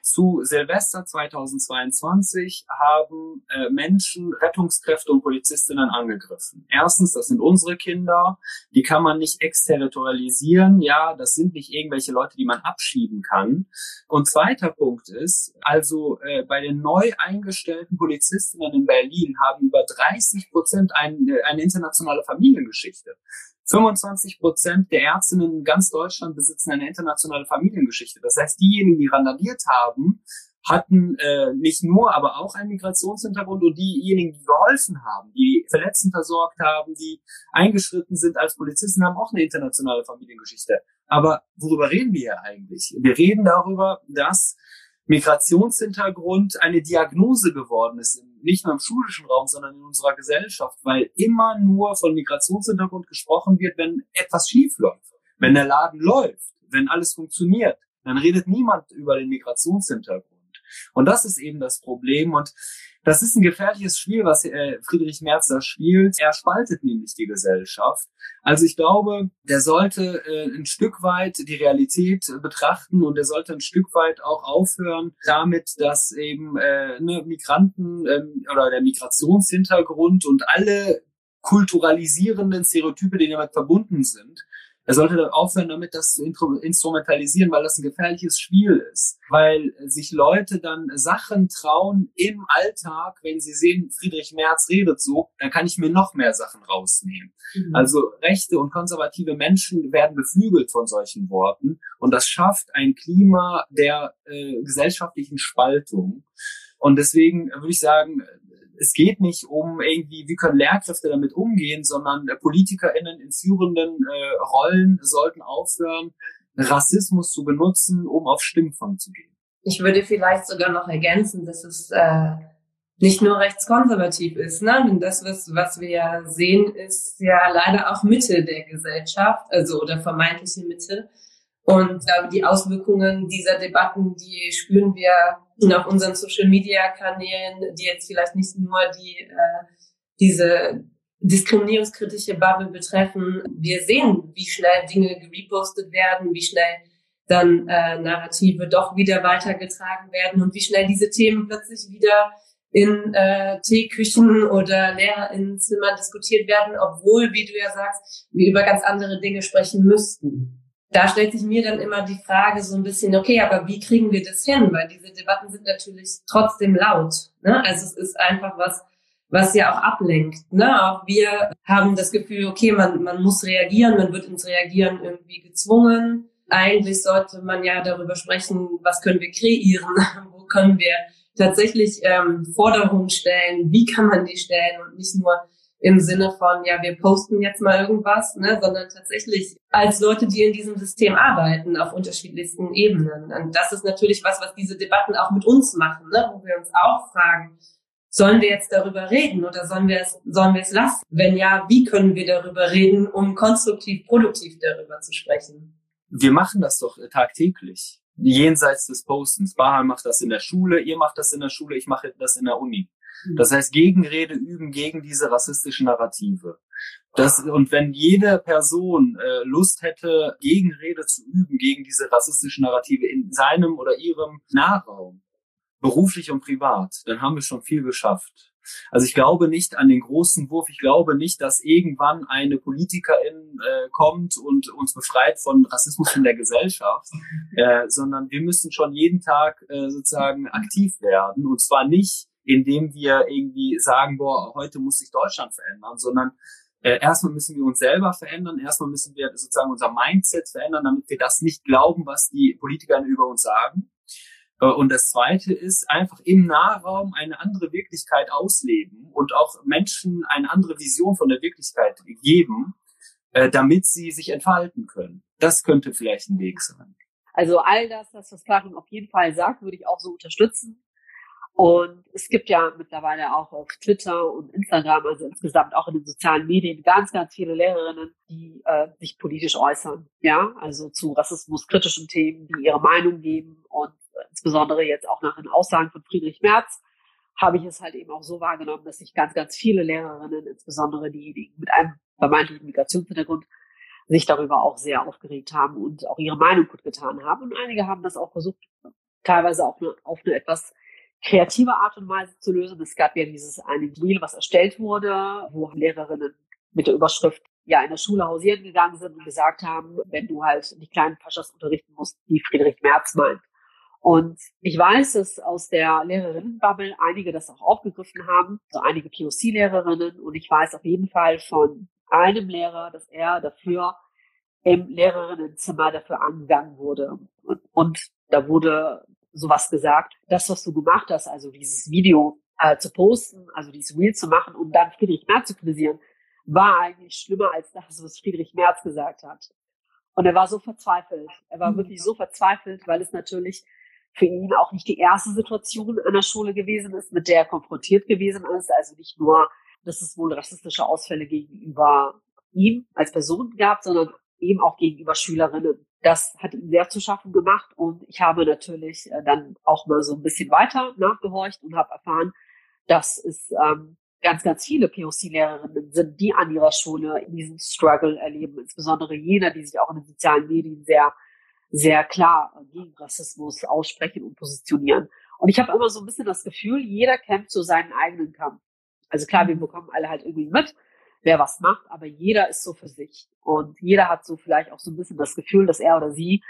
Speaker 2: zu Silvester 2022 haben äh, Menschen Rettungskräfte und Polizistinnen angegriffen. Erstens, das sind unsere Kinder, die kann man nicht exterritorialisieren. Ja, das sind nicht irgendwelche Leute, die man abschieben kann. Und zweiter Punkt ist, also äh, bei den neu eingestellten Polizistinnen in Berlin haben über 30 Prozent ein, äh, eine internationale Familiengeschichte. 25 Prozent der Ärztinnen in ganz Deutschland besitzen eine internationale Familiengeschichte. Das heißt, diejenigen, die randaliert haben, hatten äh, nicht nur, aber auch einen Migrationshintergrund und diejenigen, die geholfen haben, die Verletzten versorgt haben, die eingeschritten sind als Polizisten, haben auch eine internationale Familiengeschichte. Aber worüber reden wir hier eigentlich? Wir reden darüber, dass Migrationshintergrund eine Diagnose geworden ist, nicht nur im schulischen Raum, sondern in unserer Gesellschaft, weil immer nur von Migrationshintergrund gesprochen wird, wenn etwas schief läuft, wenn der Laden läuft, wenn alles funktioniert, dann redet niemand über den Migrationshintergrund. Und das ist eben das Problem. Und das ist ein gefährliches Spiel, was äh, Friedrich Merz da spielt. Er spaltet nämlich die Gesellschaft. Also ich glaube, der sollte äh, ein Stück weit die Realität betrachten und er sollte ein Stück weit auch aufhören damit, dass eben äh, ne, Migranten ähm, oder der Migrationshintergrund und alle kulturalisierenden Stereotype, die damit verbunden sind, er sollte aufhören damit, das zu instrumentalisieren, weil das ein gefährliches Spiel ist. Weil sich Leute dann Sachen trauen im Alltag, wenn sie sehen, Friedrich Merz redet so, dann kann ich mir noch mehr Sachen rausnehmen. Mhm. Also rechte und konservative Menschen werden beflügelt von solchen Worten und das schafft ein Klima der äh, gesellschaftlichen Spaltung. Und deswegen würde ich sagen, es geht nicht um irgendwie, wie können Lehrkräfte damit umgehen, sondern PolitikerInnen in führenden äh, Rollen sollten aufhören, Rassismus zu benutzen, um auf Stimmfang zu gehen.
Speaker 6: Ich würde vielleicht sogar noch ergänzen, dass es äh, nicht nur rechtskonservativ ist, ne? Denn das, was, was wir sehen, ist ja leider auch Mitte der Gesellschaft, also oder vermeintliche Mitte. Und äh, die Auswirkungen dieser Debatten, die spüren wir auf unseren Social Media Kanälen, die jetzt vielleicht nicht nur die äh, diese diskriminierungskritische Bubble betreffen. Wir sehen, wie schnell Dinge gerepostet werden, wie schnell dann äh, Narrative doch wieder weitergetragen werden und wie schnell diese Themen plötzlich wieder
Speaker 1: in äh, Teeküchen oder Lehrerinnenzimmern diskutiert werden, obwohl, wie du ja sagst, wir über ganz andere Dinge sprechen müssten. Da stellt sich mir dann immer die Frage so ein bisschen, okay, aber wie kriegen wir das hin? Weil diese Debatten sind natürlich trotzdem laut. Ne? Also es ist einfach was, was ja auch ablenkt. Ne? Auch wir haben das Gefühl, okay, man, man muss reagieren, man wird ins Reagieren irgendwie gezwungen. Eigentlich sollte man ja darüber sprechen, was können wir kreieren, wo können wir tatsächlich ähm, Forderungen stellen, wie kann man die stellen und nicht nur im Sinne von, ja, wir posten jetzt mal irgendwas, ne, sondern tatsächlich als Leute, die in diesem System arbeiten, auf unterschiedlichsten Ebenen. Und das ist natürlich was, was diese Debatten auch mit uns machen, ne, wo wir uns auch fragen, sollen wir jetzt darüber reden oder sollen wir es, sollen wir es lassen? Wenn ja, wie können wir darüber reden, um konstruktiv, produktiv darüber zu sprechen?
Speaker 2: Wir machen das doch tagtäglich jenseits des Postens. Bahal macht das in der Schule, ihr macht das in der Schule, ich mache das in der Uni. Hm. Das heißt, Gegenrede üben gegen diese rassistischen Narrative. Das, und wenn jede Person äh, Lust hätte, Gegenrede zu üben gegen diese rassistischen Narrative in seinem oder ihrem Nahraum, beruflich und privat, dann haben wir schon viel geschafft. Also ich glaube nicht an den großen Wurf. Ich glaube nicht, dass irgendwann eine Politikerin äh, kommt und uns befreit von Rassismus in der Gesellschaft, äh, sondern wir müssen schon jeden Tag äh, sozusagen aktiv werden. Und zwar nicht, indem wir irgendwie sagen, boah, heute muss sich Deutschland verändern, sondern äh, erstmal müssen wir uns selber verändern. Erstmal müssen wir sozusagen unser Mindset verändern, damit wir das nicht glauben, was die Politiker über uns sagen. Äh, und das Zweite ist einfach im Nahraum eine andere Wirklichkeit ausleben und auch Menschen eine andere Vision von der Wirklichkeit geben, äh, damit sie sich entfalten können. Das könnte vielleicht ein Weg sein.
Speaker 4: Also all das, was Karin auf jeden Fall sagt, würde ich auch so unterstützen. Und es gibt ja mittlerweile auch auf Twitter und Instagram, also insgesamt auch in den sozialen Medien, ganz, ganz viele Lehrerinnen, die äh, sich politisch äußern. Ja, also zu rassismuskritischen Themen, die ihre Meinung geben und insbesondere jetzt auch nach den Aussagen von Friedrich Merz, habe ich es halt eben auch so wahrgenommen, dass sich ganz, ganz viele Lehrerinnen, insbesondere diejenigen mit einem vermeintlichen Migrationshintergrund, sich darüber auch sehr aufgeregt haben und auch ihre Meinung kundgetan haben. Und einige haben das auch versucht, teilweise auch eine, auf eine etwas kreative Art und Weise zu lösen. Es gab ja dieses eine Reel, was erstellt wurde, wo Lehrerinnen mit der Überschrift ja in der Schule hausieren gegangen sind und gesagt haben, wenn du halt die kleinen Paschas unterrichten musst, wie Friedrich Merz meint. Und ich weiß, dass aus der Lehrerinnenbubble einige das auch aufgegriffen haben, so einige POC-Lehrerinnen. Und ich weiß auf jeden Fall von einem Lehrer, dass er dafür im Lehrerinnenzimmer dafür angegangen wurde. Und, und da wurde sowas gesagt, das, was du gemacht hast, also dieses Video äh, zu posten, also dieses Reel zu machen und dann Friedrich Merz zu kritisieren, war eigentlich schlimmer als das, was Friedrich Merz gesagt hat. Und er war so verzweifelt. Er war mhm. wirklich so verzweifelt, weil es natürlich für ihn auch nicht die erste Situation an der Schule gewesen ist, mit der er konfrontiert gewesen ist. Also nicht nur, dass es wohl rassistische Ausfälle gegenüber ihm als Person gab, sondern eben auch gegenüber Schülerinnen. Das hat ihm sehr zu schaffen gemacht und ich habe natürlich äh, dann auch mal so ein bisschen weiter nachgehorcht und habe erfahren, dass es ähm, ganz, ganz viele POC-Lehrerinnen sind, die an ihrer Schule diesen Struggle erleben, insbesondere jene, die sich auch in den sozialen Medien sehr sehr klar gegen Rassismus aussprechen und positionieren. Und ich habe immer so ein bisschen das Gefühl, jeder kämpft so seinen eigenen Kampf. Also klar, wir bekommen alle halt irgendwie mit, wer was macht, aber jeder ist so für sich. Und jeder hat so vielleicht auch so ein bisschen das Gefühl, dass er oder sie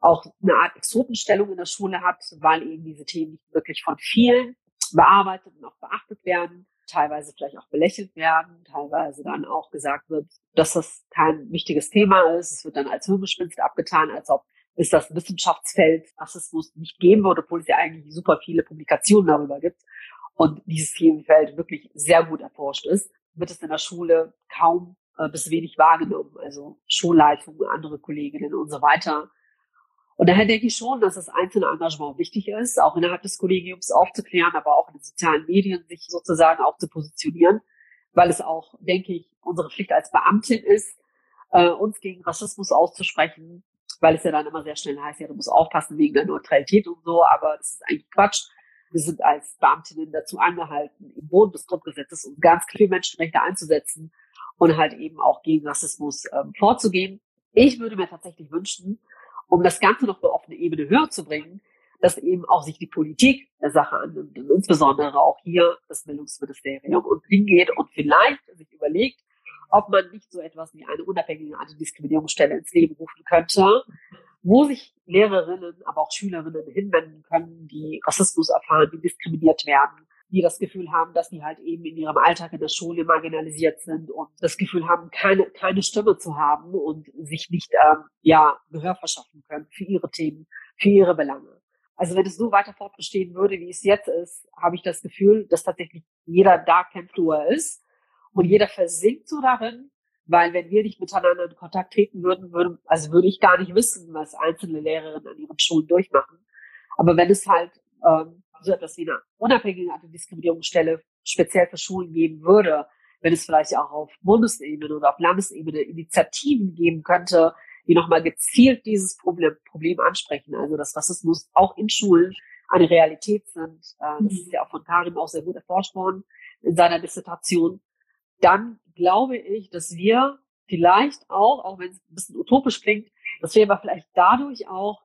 Speaker 4: auch eine Art Exotenstellung in der Schule hat, weil eben diese Themen nicht wirklich von vielen bearbeitet und auch beachtet werden, teilweise vielleicht auch belächelt werden, teilweise dann auch gesagt wird, dass das kein wichtiges Thema ist. Es wird dann als Hirngespinst abgetan, als ob ist das Wissenschaftsfeld Rassismus nicht geben wird, obwohl es ja eigentlich super viele Publikationen darüber gibt und dieses Themenfeld wirklich sehr gut erforscht ist, wird es in der Schule kaum äh, bis wenig wahrgenommen. Also Schulleitungen, andere Kolleginnen und so weiter. Und daher denke ich schon, dass das einzelne Engagement wichtig ist, auch innerhalb des Kollegiums aufzuklären, aber auch in den sozialen Medien sich sozusagen auch zu positionieren, weil es auch, denke ich, unsere Pflicht als Beamtin ist, äh, uns gegen Rassismus auszusprechen, weil es ja dann immer sehr schnell heißt, ja, du musst aufpassen wegen der Neutralität und so, aber das ist eigentlich Quatsch. Wir sind als Beamtinnen dazu angehalten, im Boden des Grundgesetzes um ganz viele Menschenrechte einzusetzen und halt eben auch gegen Rassismus ähm, vorzugehen. Ich würde mir tatsächlich wünschen, um das Ganze noch auf eine Ebene höher zu bringen, dass eben auch sich die Politik der Sache annimmt und insbesondere auch hier das Bildungsministerium und hingeht und vielleicht sich überlegt, ob man nicht so etwas wie eine unabhängige Antidiskriminierungsstelle ins Leben rufen könnte, wo sich Lehrerinnen, aber auch Schülerinnen hinwenden können, die Rassismus erfahren, die diskriminiert werden, die das Gefühl haben, dass die halt eben in ihrem Alltag in der Schule marginalisiert sind und das Gefühl haben, keine, keine Stimme zu haben und sich nicht ähm, ja, Gehör verschaffen können für ihre Themen, für ihre Belange. Also wenn es so weiter fortbestehen würde, wie es jetzt ist, habe ich das Gefühl, dass tatsächlich jeder da kämpft, wo er ist und jeder versinkt so darin, weil wenn wir nicht miteinander in Kontakt treten würden, würden also würde ich gar nicht wissen, was einzelne Lehrerinnen an ihren Schulen durchmachen. Aber wenn es halt ähm, so etwas wie eine unabhängige Antidiskriminierungsstelle speziell für Schulen geben würde, wenn es vielleicht auch auf Bundesebene oder auf Landesebene Initiativen geben könnte, die nochmal gezielt dieses Problem, Problem ansprechen. Also dass Rassismus auch in Schulen eine Realität sind. Äh, das ist ja auch von Karim auch sehr gut erforscht worden in seiner Dissertation. Dann glaube ich, dass wir vielleicht auch, auch wenn es ein bisschen utopisch klingt, dass wir aber vielleicht dadurch auch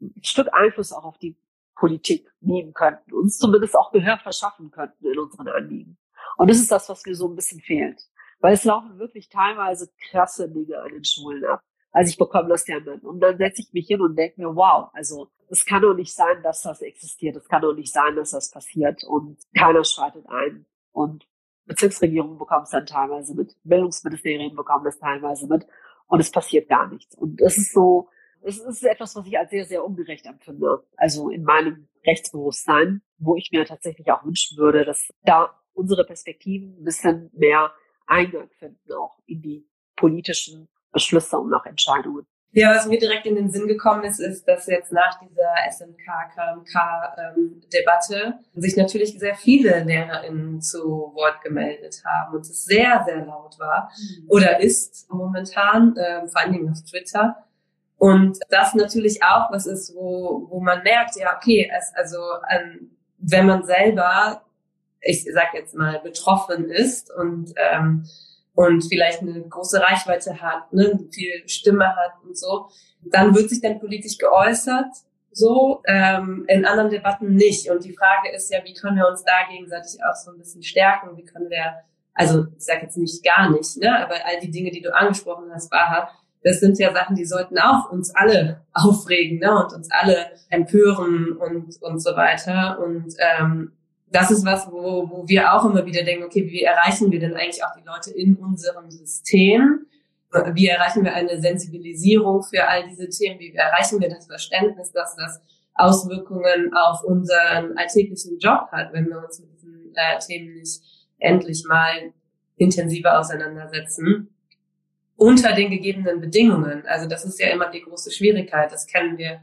Speaker 4: ein Stück Einfluss auch auf die Politik nehmen könnten, uns zumindest auch Gehör verschaffen könnten in unseren Anliegen. Und das ist das, was mir so ein bisschen fehlt. Weil es laufen wirklich teilweise krasse Dinge an den Schulen ab. Also ich bekomme das ja mit. Und dann setze ich mich hin und denke mir, wow, also es kann doch nicht sein, dass das existiert. Es kann doch nicht sein, dass das passiert. Und keiner schreitet ein. Und Bezirksregierungen bekommen es dann teilweise mit. Bildungsministerien bekommen das teilweise mit. Und es passiert gar nichts. Und es ist so, es ist etwas, was ich als sehr, sehr ungerecht empfinde. Also in meinem Rechtsbewusstsein, wo ich mir tatsächlich auch wünschen würde, dass da unsere Perspektiven ein bisschen mehr Eingang finden, auch in die politischen Beschlüsse und auch Entscheidungen.
Speaker 1: Ja, was mir direkt in den Sinn gekommen ist, ist, dass jetzt nach dieser SMK-KMK-Debatte ähm, sich natürlich sehr viele LehrerInnen zu Wort gemeldet haben und es sehr, sehr laut war mhm. oder ist momentan, äh, vor allen Dingen auf Twitter. Und das natürlich auch was ist, wo, wo man merkt, ja, okay, es, also ähm, wenn man selber, ich sag jetzt mal, betroffen ist und ähm, und vielleicht eine große Reichweite hat, ne, viel Stimme hat und so, dann wird sich dann politisch geäußert, so ähm, in anderen Debatten nicht. Und die Frage ist ja, wie können wir uns da gegenseitig auch so ein bisschen stärken? Wie können wir, also ich sage jetzt nicht gar nicht, ne, aber all die Dinge, die du angesprochen hast, Baha, das sind ja Sachen, die sollten auch uns alle aufregen ne, und uns alle empören und, und so weiter. Und ähm, das ist was, wo, wo wir auch immer wieder denken, okay, wie erreichen wir denn eigentlich auch die Leute in unserem System? Wie erreichen wir eine Sensibilisierung für all diese Themen? Wie erreichen wir das Verständnis, dass das Auswirkungen auf unseren alltäglichen Job hat, wenn wir uns mit diesen äh, Themen nicht endlich mal intensiver auseinandersetzen? unter den gegebenen Bedingungen. Also das ist ja immer die große Schwierigkeit. Das kennen wir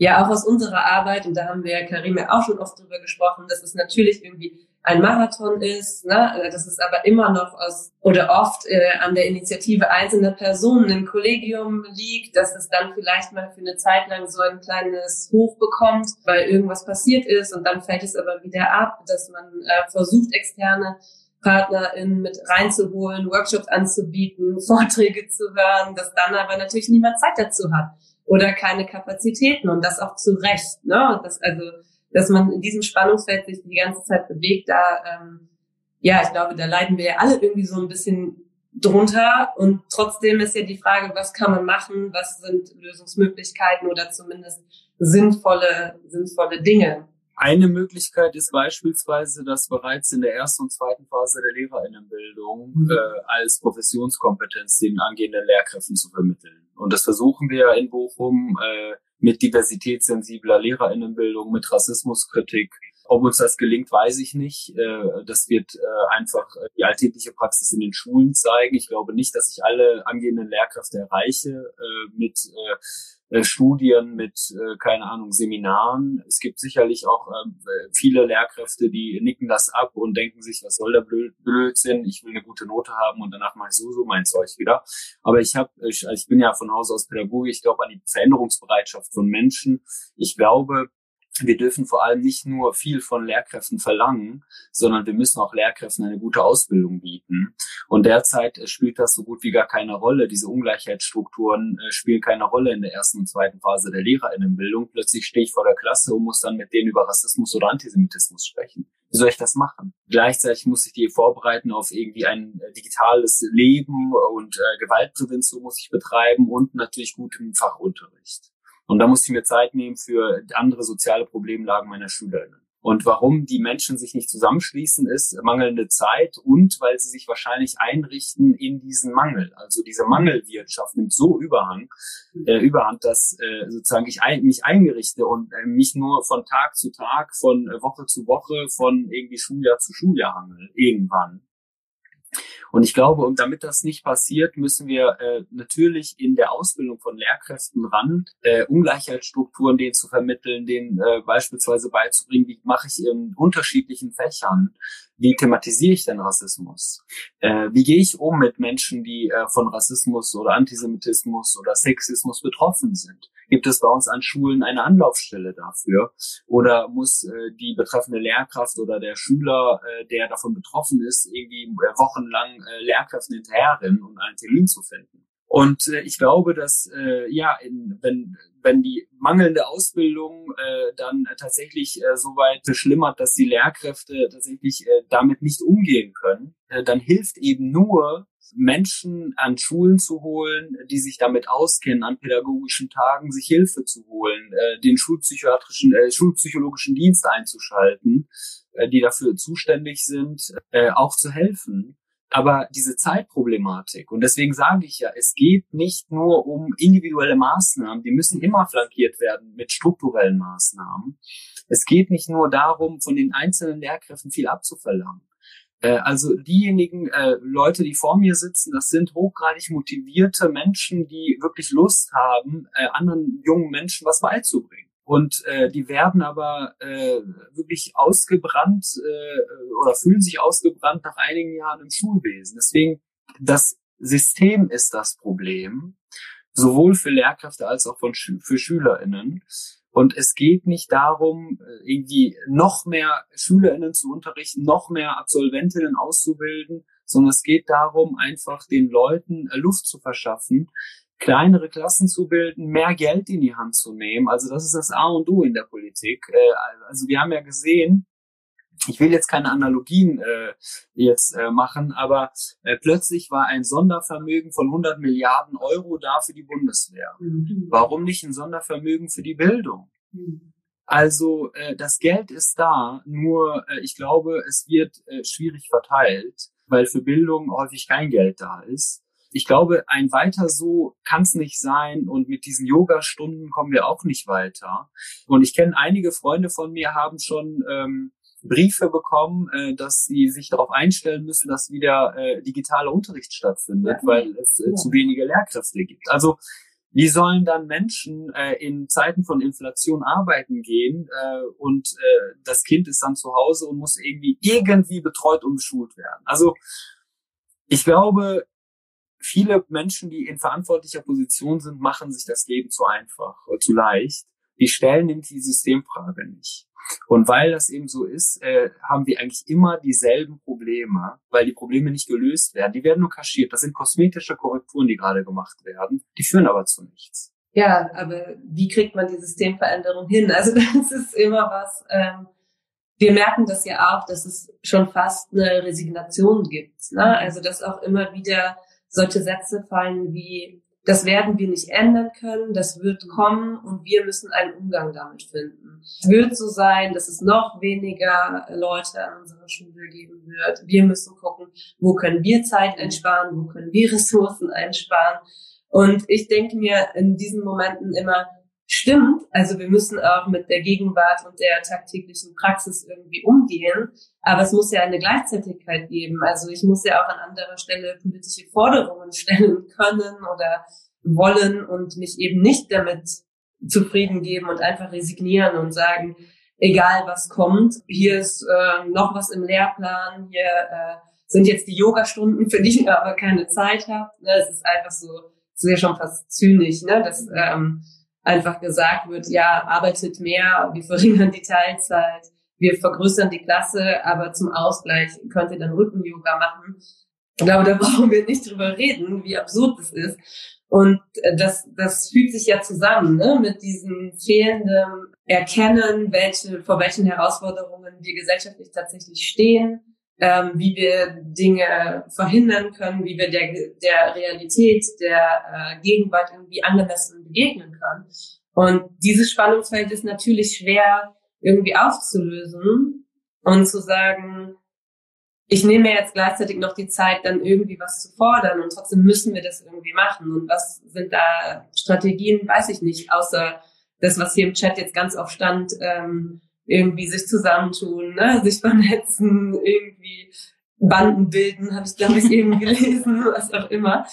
Speaker 1: ja auch aus unserer Arbeit und da haben wir Karim ja auch schon oft drüber gesprochen, dass es natürlich irgendwie ein Marathon ist, ne? dass es aber immer noch aus oder oft äh, an der Initiative einzelner Personen im Kollegium liegt, dass es dann vielleicht mal für eine Zeit lang so ein kleines Hoch bekommt, weil irgendwas passiert ist und dann fällt es aber wieder ab, dass man äh, versucht, externe PartnerInnen mit reinzuholen, Workshops anzubieten, Vorträge zu hören, dass dann aber natürlich niemand Zeit dazu hat oder keine Kapazitäten und das auch zu Recht. Ne? Das, also, dass man in diesem Spannungsfeld sich die ganze Zeit bewegt, da, ähm, ja, ich glaube, da leiden wir ja alle irgendwie so ein bisschen drunter und trotzdem ist ja die Frage, was kann man machen, was sind Lösungsmöglichkeiten oder zumindest sinnvolle, sinnvolle Dinge.
Speaker 2: Eine Möglichkeit ist beispielsweise, das bereits in der ersten und zweiten Phase der Lehrerinnenbildung mhm. äh, als Professionskompetenz den angehenden Lehrkräften zu vermitteln. Und das versuchen wir in Bochum äh, mit diversitätssensibler Lehrerinnenbildung, mit Rassismuskritik. Ob uns das gelingt, weiß ich nicht. Äh, das wird äh, einfach die alltägliche Praxis in den Schulen zeigen. Ich glaube nicht, dass ich alle angehenden Lehrkräfte erreiche äh, mit äh, äh, Studien, mit, äh, keine Ahnung, Seminaren. Es gibt sicherlich auch äh, viele Lehrkräfte, die nicken das ab und denken sich, was soll der Blödsinn, ich will eine gute Note haben und danach mache ich so, so mein Zeug wieder. Aber ich habe, ich, ich bin ja von Haus aus Pädagoge, ich glaube an die Veränderungsbereitschaft von Menschen. Ich glaube, wir dürfen vor allem nicht nur viel von Lehrkräften verlangen, sondern wir müssen auch Lehrkräften eine gute Ausbildung bieten. Und derzeit äh, spielt das so gut wie gar keine Rolle. Diese Ungleichheitsstrukturen äh, spielen keine Rolle in der ersten und zweiten Phase der Lehrerinnenbildung. Plötzlich stehe ich vor der Klasse und muss dann mit denen über Rassismus oder Antisemitismus sprechen. Wie soll ich das machen? Gleichzeitig muss ich die vorbereiten auf irgendwie ein äh, digitales Leben und äh, Gewaltprävention muss ich betreiben und natürlich gutem Fachunterricht. Und da musste ich mir Zeit nehmen für andere soziale Problemlagen meiner Schülerinnen. Und warum die Menschen sich nicht zusammenschließen, ist mangelnde Zeit und weil sie sich wahrscheinlich einrichten in diesen Mangel. Also diese Mangelwirtschaft nimmt so Überhang, äh, Überhand, dass äh, sozusagen ich ein, mich eingerichte und äh, mich nur von Tag zu Tag, von Woche zu Woche, von irgendwie Schuljahr zu Schuljahr hangel, irgendwann. Und ich glaube, und damit das nicht passiert, müssen wir äh, natürlich in der Ausbildung von Lehrkräften ran, äh, Ungleichheitsstrukturen denen zu vermitteln, denen äh, beispielsweise beizubringen, wie mache ich in unterschiedlichen Fächern, wie thematisiere ich denn Rassismus? Äh, wie gehe ich um mit Menschen, die äh, von Rassismus oder Antisemitismus oder Sexismus betroffen sind? Gibt es bei uns an Schulen eine Anlaufstelle dafür? Oder muss äh, die betreffende Lehrkraft oder der Schüler, äh, der davon betroffen ist, irgendwie äh, wochenlang äh, Lehrkräften hinterherrennen, um einen Termin zu finden? Und äh, ich glaube, dass äh, ja, in, wenn wenn die mangelnde Ausbildung äh, dann tatsächlich äh, so weit beschlimmert, dass die Lehrkräfte tatsächlich äh, damit nicht umgehen können, äh, dann hilft eben nur Menschen an Schulen zu holen, die sich damit auskennen, an pädagogischen Tagen sich Hilfe zu holen, äh, den schulpsychiatrischen, äh, schulpsychologischen Dienst einzuschalten, äh, die dafür zuständig sind, äh, auch zu helfen. Aber diese Zeitproblematik, und deswegen sage ich ja, es geht nicht nur um individuelle Maßnahmen, die müssen immer flankiert werden mit strukturellen Maßnahmen. Es geht nicht nur darum, von den einzelnen Lehrkräften viel abzuverlangen. Äh, also diejenigen äh, Leute, die vor mir sitzen, das sind hochgradig motivierte Menschen, die wirklich Lust haben, äh, anderen jungen Menschen was beizubringen. Und äh, die werden aber äh, wirklich ausgebrannt äh, oder fühlen sich ausgebrannt nach einigen Jahren im Schulwesen. Deswegen, das System ist das Problem, sowohl für Lehrkräfte als auch von, für SchülerInnen. Und es geht nicht darum, äh, irgendwie noch mehr SchülerInnen zu unterrichten, noch mehr Absolventinnen auszubilden, sondern es geht darum, einfach den Leuten äh, Luft zu verschaffen, kleinere Klassen zu bilden, mehr Geld in die Hand zu nehmen. Also das ist das A und O in der Politik. Äh, also wir haben ja gesehen, ich will jetzt keine Analogien äh, jetzt äh, machen, aber äh, plötzlich war ein Sondervermögen von 100 Milliarden Euro da für die Bundeswehr. Mhm. Warum nicht ein Sondervermögen für die Bildung? Mhm. Also äh, das Geld ist da, nur äh, ich glaube, es wird äh, schwierig verteilt, weil für Bildung häufig kein Geld da ist. Ich glaube, ein weiter so kann es nicht sein und mit diesen Yoga-Stunden kommen wir auch nicht weiter. Und ich kenne einige Freunde von mir haben schon ähm, Briefe bekommen, äh, dass sie sich darauf einstellen müssen, dass wieder äh, digitaler Unterricht stattfindet, ja. weil es äh, ja. zu wenige Lehrkräfte gibt. Also wie sollen dann Menschen äh, in Zeiten von Inflation arbeiten gehen äh, und äh, das Kind ist dann zu Hause und muss irgendwie irgendwie betreut und beschult werden? Also ich glaube, viele Menschen, die in verantwortlicher Position sind, machen sich das Leben zu einfach, zu leicht. Die stellen nämlich die Systemfrage nicht. Und weil das eben so ist, äh, haben wir eigentlich immer dieselben Probleme, weil die Probleme nicht gelöst werden. Die werden nur kaschiert. Das sind kosmetische Korrekturen, die gerade gemacht werden. Die führen aber zu nichts.
Speaker 1: Ja, aber wie kriegt man die Systemveränderung hin? Also das ist immer was. Ähm, wir merken das ja auch, dass es schon fast eine Resignation gibt. Ne? Also dass auch immer wieder solche Sätze fallen wie das werden wir nicht ändern können, das wird kommen und wir müssen einen Umgang damit finden. Es wird so sein, dass es noch weniger Leute an unserer Schule geben wird. Wir müssen gucken, wo können wir Zeit einsparen, wo können wir Ressourcen einsparen. Und ich denke mir in diesen Momenten immer, stimmt. Also wir müssen auch mit der Gegenwart und der tagtäglichen Praxis irgendwie umgehen. Aber es muss ja eine Gleichzeitigkeit geben. Also ich muss ja auch an anderer Stelle politische Forderungen stellen können oder wollen und mich eben nicht damit zufrieden geben und einfach resignieren und sagen, egal was kommt, hier ist äh, noch was im Lehrplan, hier äh, sind jetzt die Yoga-Stunden, für die ich aber keine Zeit habe. Ne? Es ist einfach so, es ist ja schon fast zynisch, ne? dass ähm, einfach gesagt wird, ja, arbeitet mehr, wir verringern die Teilzeit, wir vergrößern die Klasse, aber zum Ausgleich könnt ihr dann Rücken-Yoga machen. Ich glaube, da brauchen wir nicht drüber reden, wie absurd das ist. Und äh, das, das fügt sich ja zusammen ne, mit diesem fehlenden Erkennen, welche, vor welchen Herausforderungen wir gesellschaftlich tatsächlich stehen, ähm, wie wir Dinge verhindern können, wie wir der, der Realität, der äh, Gegenwart irgendwie angemessen begegnen können. Und dieses Spannungsfeld ist natürlich schwer irgendwie aufzulösen und zu sagen, ich nehme mir jetzt gleichzeitig noch die Zeit, dann irgendwie was zu fordern und trotzdem müssen wir das irgendwie machen. Und was sind da Strategien, weiß ich nicht, außer das, was hier im Chat jetzt ganz oft stand, ähm, irgendwie sich zusammentun, ne? sich vernetzen, irgendwie Banden bilden, habe ich, glaube ich, eben gelesen, was auch immer.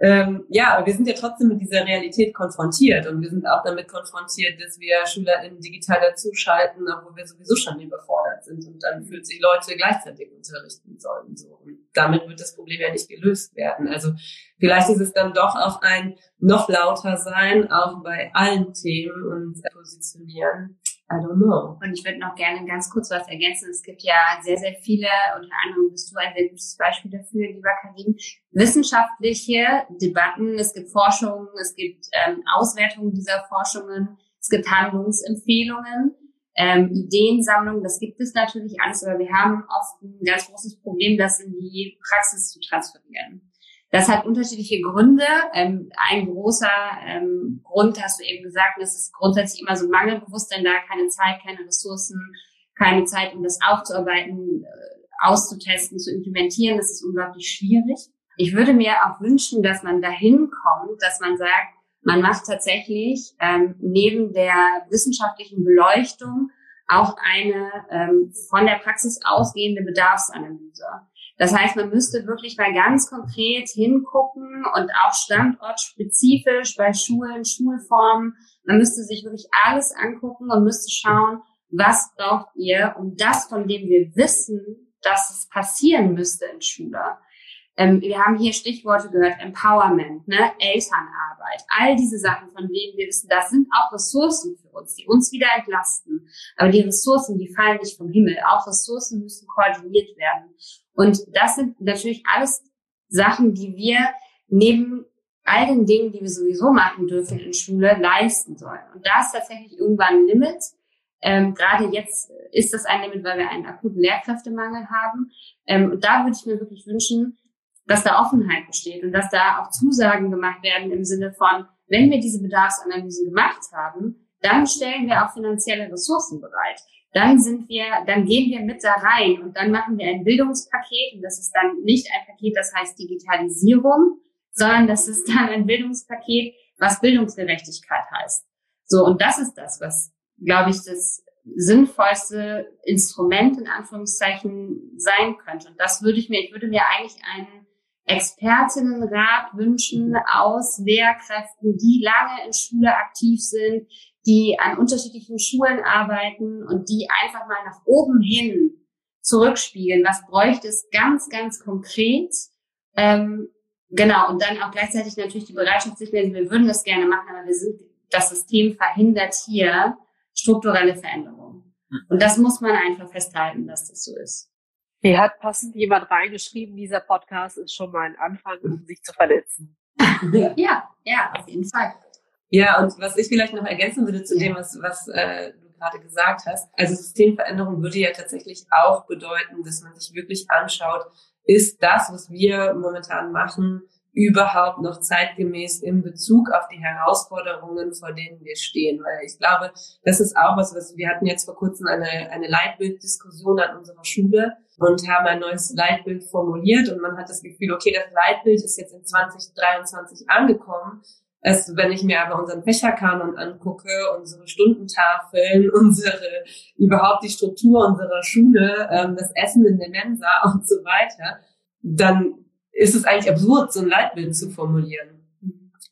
Speaker 1: Ähm, ja, aber wir sind ja trotzdem mit dieser Realität konfrontiert und wir sind auch damit konfrontiert, dass wir SchülerInnen digital dazuschalten, obwohl wir sowieso schon überfordert sind und dann fühlt sich Leute gleichzeitig unterrichten sollen. So. Und damit wird das Problem ja nicht gelöst werden. Also vielleicht ist es dann doch auch ein noch lauter sein, auch bei allen Themen und positionieren. I don't know.
Speaker 5: Und ich würde noch gerne ganz kurz was ergänzen. Es gibt ja sehr, sehr viele, unter anderem bist du ein sehr gutes Beispiel dafür, lieber Karim, wissenschaftliche Debatten. Es gibt Forschungen, es gibt ähm, Auswertungen dieser Forschungen, es gibt Handlungsempfehlungen, ähm, Ideensammlungen. Das gibt es natürlich alles, aber wir haben oft ein ganz großes Problem, das in die Praxis zu transferieren. Das hat unterschiedliche Gründe. Ähm, ein großer ähm, Grund hast du eben gesagt, das ist grundsätzlich immer so Mangelbewusstsein da, keine Zeit, keine Ressourcen, keine Zeit, um das aufzuarbeiten, äh, auszutesten, zu implementieren. Das ist unglaublich schwierig. Ich würde mir auch wünschen, dass man dahin kommt, dass man sagt, man macht tatsächlich ähm, neben der wissenschaftlichen Beleuchtung auch eine von der Praxis ausgehende Bedarfsanalyse. Das heißt, man müsste wirklich mal ganz konkret hingucken und auch standortspezifisch bei Schulen, Schulformen. Man müsste sich wirklich alles angucken und müsste schauen, was braucht ihr, um das, von dem wir wissen, dass es passieren müsste in Schule. Ähm, wir haben hier Stichworte gehört, Empowerment, ne, Elternarbeit, all diese Sachen, von denen wir wissen, das sind auch Ressourcen für uns, die uns wieder entlasten. Aber die Ressourcen, die fallen nicht vom Himmel. Auch Ressourcen müssen koordiniert werden. Und das sind natürlich alles Sachen, die wir neben all den Dingen, die wir sowieso machen dürfen in Schule, leisten sollen. Und da ist tatsächlich irgendwann ein Limit. Ähm, Gerade jetzt ist das ein Limit, weil wir einen akuten Lehrkräftemangel haben. Ähm, und da würde ich mir wirklich wünschen, dass da Offenheit besteht und dass da auch Zusagen gemacht werden im Sinne von, wenn wir diese Bedarfsanalysen gemacht haben, dann stellen wir auch finanzielle Ressourcen bereit. Dann sind wir, dann gehen wir mit da rein und dann machen wir ein Bildungspaket und das ist dann nicht ein Paket, das heißt Digitalisierung, sondern das ist dann ein Bildungspaket, was Bildungsgerechtigkeit heißt. So, und das ist das, was, glaube ich, das sinnvollste Instrument in Anführungszeichen sein könnte. Und das würde ich mir, ich würde mir eigentlich einen Expertinnenrat wünschen aus Lehrkräften, die lange in Schule aktiv sind, die an unterschiedlichen Schulen arbeiten und die einfach mal nach oben hin zurückspiegeln. Was bräuchte es ganz, ganz konkret? Ähm, genau, und dann auch gleichzeitig natürlich die Bereitschaft, sich wir würden das gerne machen, aber wir sind, das System verhindert hier strukturelle Veränderungen. Hm. Und das muss man einfach festhalten, dass das so ist.
Speaker 4: Hier hat passend jemand reingeschrieben, dieser Podcast ist schon mal ein Anfang, um sich zu verletzen.
Speaker 5: ja, ja, auf jeden Fall.
Speaker 1: Ja, und was ich vielleicht noch ergänzen würde zu dem, was, was äh, du gerade gesagt hast, also Systemveränderung würde ja tatsächlich auch bedeuten, dass man sich wirklich anschaut, ist das, was wir momentan machen, überhaupt noch zeitgemäß in Bezug auf die Herausforderungen, vor denen wir stehen. Weil ich glaube, das ist auch was, was wir hatten jetzt vor kurzem eine, eine Leitbilddiskussion an unserer Schule und haben ein neues Leitbild formuliert und man hat das Gefühl, okay, das Leitbild ist jetzt in 2023 angekommen. Also wenn ich mir aber unseren Fächerkanon angucke, unsere Stundentafeln, unsere überhaupt die Struktur unserer Schule, ähm, das Essen in der Mensa und so weiter, dann ist es eigentlich absurd, so ein Leitbild zu formulieren.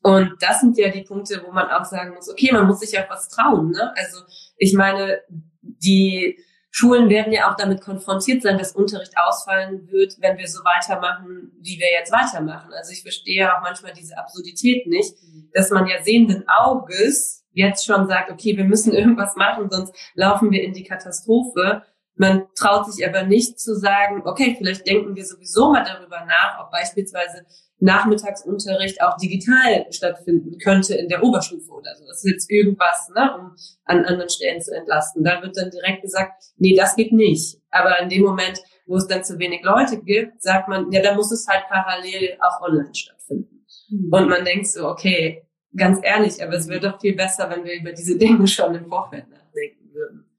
Speaker 1: Und das sind ja die Punkte, wo man auch sagen muss, okay, man muss sich ja was trauen. Ne? Also ich meine, die Schulen werden ja auch damit konfrontiert sein, dass Unterricht ausfallen wird, wenn wir so weitermachen, wie wir jetzt weitermachen. Also ich verstehe auch manchmal diese Absurdität nicht, dass man ja sehenden Auges jetzt schon sagt, okay, wir müssen irgendwas machen, sonst laufen wir in die Katastrophe. Man traut sich aber nicht zu sagen, okay, vielleicht denken wir sowieso mal darüber nach, ob beispielsweise Nachmittagsunterricht auch digital stattfinden könnte in der Oberstufe oder so. Das ist jetzt irgendwas, ne, um an anderen Stellen zu entlasten. Da wird dann direkt gesagt, nee, das geht nicht. Aber in dem Moment, wo es dann zu wenig Leute gibt, sagt man, ja, dann muss es halt parallel auch online stattfinden. Mhm. Und man denkt so, okay, ganz ehrlich, aber es wäre doch viel besser, wenn wir über diese Dinge schon im Vorfeld nachdenken.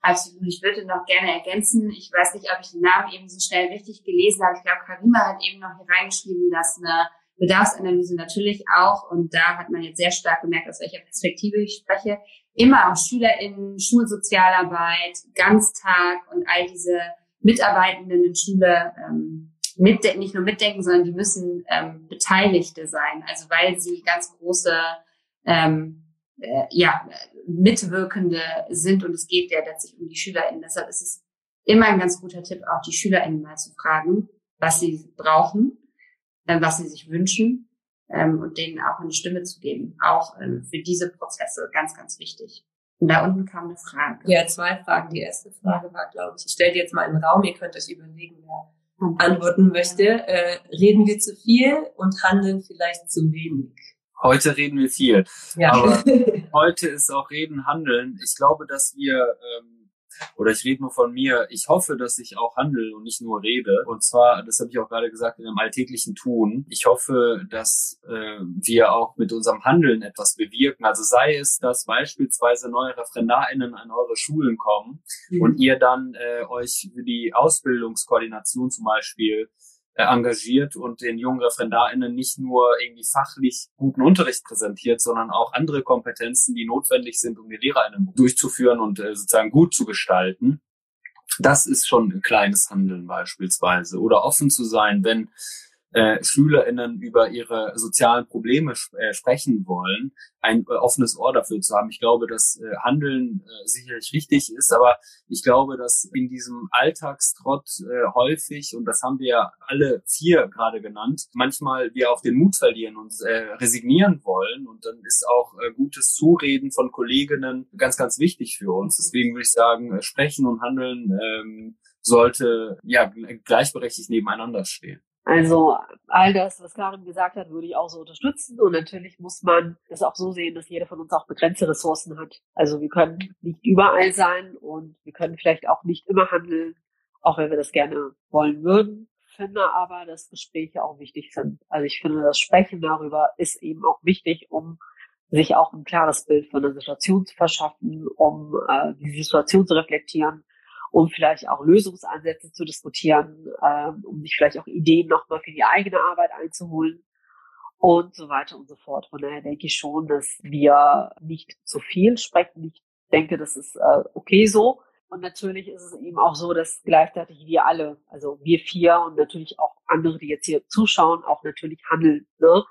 Speaker 5: Absolut. Ich würde noch gerne ergänzen, ich weiß nicht, ob ich den Namen eben so schnell richtig gelesen habe. Ich glaube, Karima hat eben noch hier reingeschrieben, dass eine Bedarfsanalyse natürlich auch, und da hat man jetzt sehr stark gemerkt, aus welcher Perspektive ich spreche, immer auch SchülerInnen, Schulsozialarbeit, Ganztag und all diese Mitarbeitenden in Schule ähm, mit, nicht nur mitdenken, sondern die müssen ähm, Beteiligte sein. Also weil sie ganz große ähm, äh, ja, Mitwirkende sind und es geht ja letztlich um die SchülerInnen. Deshalb ist es immer ein ganz guter Tipp, auch die SchülerInnen mal zu fragen, was sie brauchen, äh, was sie sich wünschen ähm, und denen auch eine Stimme zu geben. Auch ähm, für diese Prozesse ganz, ganz wichtig. Und da unten kam eine Frage.
Speaker 1: Ja, zwei Fragen. Die erste Frage war, glaube ich, ich stelle jetzt mal in den Raum, ihr könnt euch überlegen, wer antworten möchte. Äh, reden wir zu viel und handeln vielleicht zu wenig?
Speaker 2: Heute reden wir viel. Ja. Aber heute ist auch Reden, Handeln. Ich glaube, dass wir, ähm, oder ich rede nur von mir, ich hoffe, dass ich auch handle und nicht nur rede. Und zwar, das habe ich auch gerade gesagt, in einem alltäglichen Tun. Ich hoffe, dass äh, wir auch mit unserem Handeln etwas bewirken. Also sei es, dass beispielsweise neue ReferendarInnen an eure Schulen kommen mhm. und ihr dann äh, euch für die Ausbildungskoordination zum Beispiel engagiert und den jungen ReferendarInnen nicht nur irgendwie fachlich guten Unterricht präsentiert, sondern auch andere Kompetenzen, die notwendig sind, um die LehrerInnen durchzuführen und äh, sozusagen gut zu gestalten. Das ist schon ein kleines Handeln beispielsweise. Oder offen zu sein, wenn äh, SchülerInnen über ihre sozialen Probleme äh, sprechen wollen, ein äh, offenes Ohr dafür zu haben. Ich glaube, dass äh, Handeln äh, sicherlich wichtig ist, aber ich glaube, dass in diesem Alltagstrott äh, häufig, und das haben wir ja alle vier gerade genannt, manchmal wir auch den Mut verlieren und äh, resignieren wollen. Und dann ist auch äh, gutes Zureden von Kolleginnen ganz, ganz wichtig für uns. Deswegen würde ich sagen, äh, sprechen und handeln ähm, sollte ja gleichberechtigt nebeneinander stehen.
Speaker 4: Also all das, was Karin gesagt hat, würde ich auch so unterstützen. Und natürlich muss man es auch so sehen, dass jeder von uns auch begrenzte Ressourcen hat. Also wir können nicht überall sein und wir können vielleicht auch nicht immer handeln, auch wenn wir das gerne wollen würden. Ich finde aber, dass Gespräche auch wichtig sind. Also ich finde, das Sprechen darüber ist eben auch wichtig, um sich auch ein klares Bild von der Situation zu verschaffen, um äh, die Situation zu reflektieren um vielleicht auch Lösungsansätze zu diskutieren, ähm, um sich vielleicht auch Ideen nochmal für die eigene Arbeit einzuholen und so weiter und so fort. Von daher denke ich schon, dass wir nicht zu viel sprechen. Ich denke, das ist äh, okay so. Und natürlich ist es eben auch so, dass gleichzeitig wir alle, also wir vier und natürlich auch andere, die jetzt hier zuschauen, auch natürlich handeln. Ne?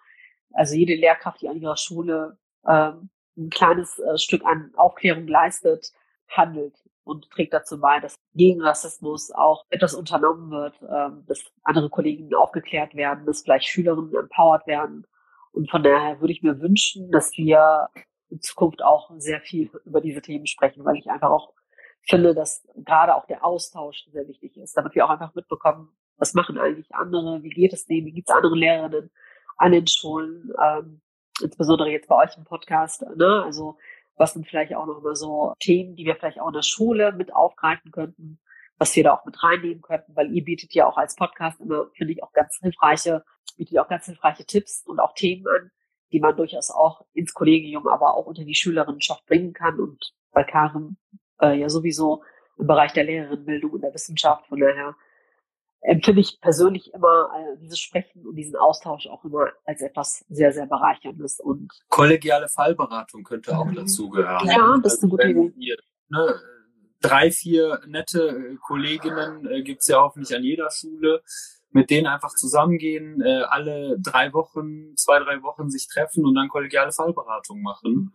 Speaker 4: Also jede Lehrkraft, die an ihrer Schule ähm, ein kleines äh, Stück an Aufklärung leistet, handelt und trägt dazu bei, dass gegen Rassismus auch etwas unternommen wird, ähm, dass andere Kolleginnen aufgeklärt werden, dass vielleicht Schülerinnen empowered werden. Und von daher würde ich mir wünschen, dass wir in Zukunft auch sehr viel über diese Themen sprechen, weil ich einfach auch finde, dass gerade auch der Austausch sehr wichtig ist, damit wir auch einfach mitbekommen, was machen eigentlich andere, wie geht es denen, wie geht es anderen Lehrerinnen an den Schulen, ähm, insbesondere jetzt bei euch im Podcast. Ne? Also was sind vielleicht auch noch mal so Themen, die wir vielleicht auch in der Schule mit aufgreifen könnten, was wir da auch mit reinnehmen könnten, weil ihr bietet ja auch als Podcast immer, finde ich, auch ganz hilfreiche, bietet auch ganz hilfreiche Tipps und auch Themen an, die man durchaus auch ins Kollegium, aber auch unter die Schülerinnenschaft bringen kann und bei Karen äh, ja sowieso im Bereich der Lehrerinnenbildung und der Wissenschaft. Von daher empfinde ich persönlich immer äh, dieses Sprechen und diesen Austausch auch immer als etwas sehr, sehr bereicherndes. Und
Speaker 2: Kollegiale Fallberatung könnte auch mhm. dazugehören.
Speaker 4: Ja, das ist eine gute Idee.
Speaker 2: Ihr, ne, drei, vier nette äh, Kolleginnen äh, gibt's ja hoffentlich an jeder Schule, mit denen einfach zusammengehen, äh, alle drei Wochen, zwei, drei Wochen sich treffen und dann kollegiale Fallberatung machen.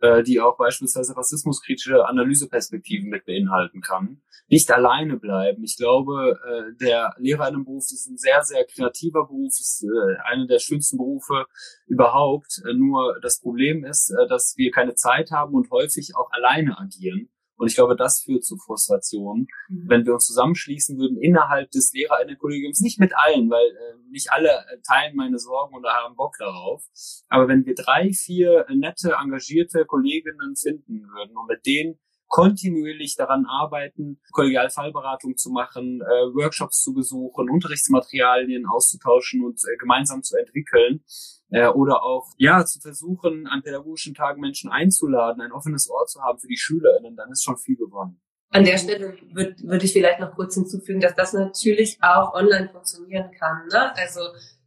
Speaker 2: Äh, die auch beispielsweise rassismuskritische Analyseperspektiven mit beinhalten kann, nicht alleine bleiben. Ich glaube, äh, der Lehrerinnenberuf ist ein sehr, sehr kreativer Beruf, ist äh, einer der schönsten Berufe überhaupt. Äh, nur das Problem ist, äh, dass wir keine Zeit haben und häufig auch alleine agieren. Und ich glaube, das führt zu Frustration. Mhm. Wenn wir uns zusammenschließen würden innerhalb des Lehrerinnenkollegiums, nicht mit allen, weil äh, nicht alle äh, teilen meine Sorgen oder haben Bock darauf. Aber wenn wir drei, vier nette, engagierte Kolleginnen finden würden und mit denen kontinuierlich daran arbeiten, Kollegialfallberatung zu machen, äh, Workshops zu besuchen, Unterrichtsmaterialien auszutauschen und äh, gemeinsam zu entwickeln, äh, oder auch ja zu versuchen, an pädagogischen Tagen Menschen einzuladen, ein offenes Ohr zu haben für die SchülerInnen, dann ist schon viel gewonnen.
Speaker 1: An der Stelle würde würd ich vielleicht noch kurz hinzufügen, dass das natürlich auch online funktionieren kann. Ne? Also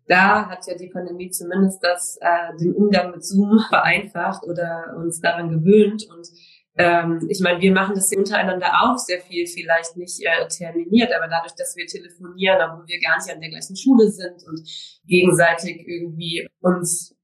Speaker 1: da hat ja die Pandemie zumindest das, äh, den Umgang mit Zoom vereinfacht oder uns daran gewöhnt und ähm, ich meine, wir machen das untereinander auch sehr viel, vielleicht nicht äh, terminiert, aber dadurch, dass wir telefonieren, obwohl wir gar nicht an der gleichen Schule sind und gegenseitig irgendwie uns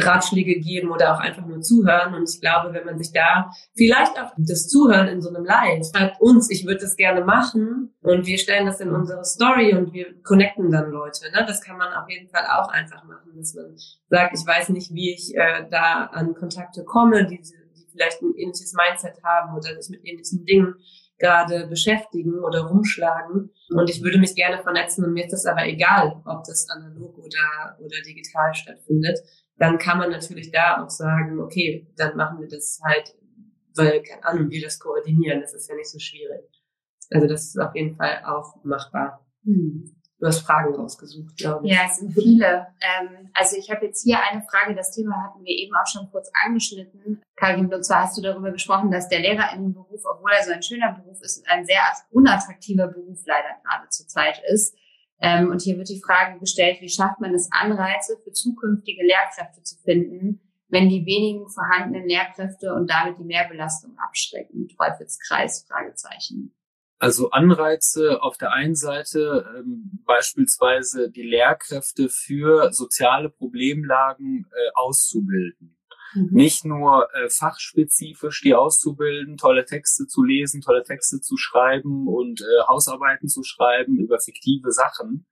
Speaker 1: Ratschläge geben oder auch einfach nur zuhören. Und ich glaube, wenn man sich da vielleicht auch das Zuhören in so einem Live schreibt uns, ich würde das gerne machen und wir stellen das in unsere Story und wir connecten dann Leute. Ne? Das kann man auf jeden Fall auch einfach machen, dass man sagt, ich weiß nicht, wie ich äh, da an Kontakte komme, diese vielleicht ein ähnliches Mindset haben oder sich mit ähnlichen Dingen gerade beschäftigen oder rumschlagen. Und ich würde mich gerne vernetzen und mir ist das aber egal, ob das analog oder, oder digital stattfindet. Dann kann man natürlich da auch sagen, okay, dann machen wir das halt, weil, keine Ahnung, wir das koordinieren. Das ist ja nicht so schwierig. Also das ist auf jeden Fall auch machbar. Hm. Du hast Fragen rausgesucht, glaube
Speaker 5: ich. Ja, es sind viele. Ähm, also ich habe jetzt hier eine Frage, das Thema hatten wir eben auch schon kurz angeschnitten. Karin, und zwar hast du darüber gesprochen, dass der Lehrerinnenberuf, obwohl er so ein schöner Beruf ist, ein sehr unattraktiver Beruf leider gerade zurzeit ist. Ähm, und hier wird die Frage gestellt, wie schafft man es, Anreize für zukünftige Lehrkräfte zu finden, wenn die wenigen vorhandenen Lehrkräfte und damit die Mehrbelastung abschrecken? Teufelskreis, Fragezeichen.
Speaker 2: Also Anreize auf der einen Seite ähm, beispielsweise die Lehrkräfte für soziale Problemlagen äh, auszubilden. Mhm. Nicht nur äh, fachspezifisch die auszubilden, tolle Texte zu lesen, tolle Texte zu schreiben und äh, Hausarbeiten zu schreiben über fiktive Sachen,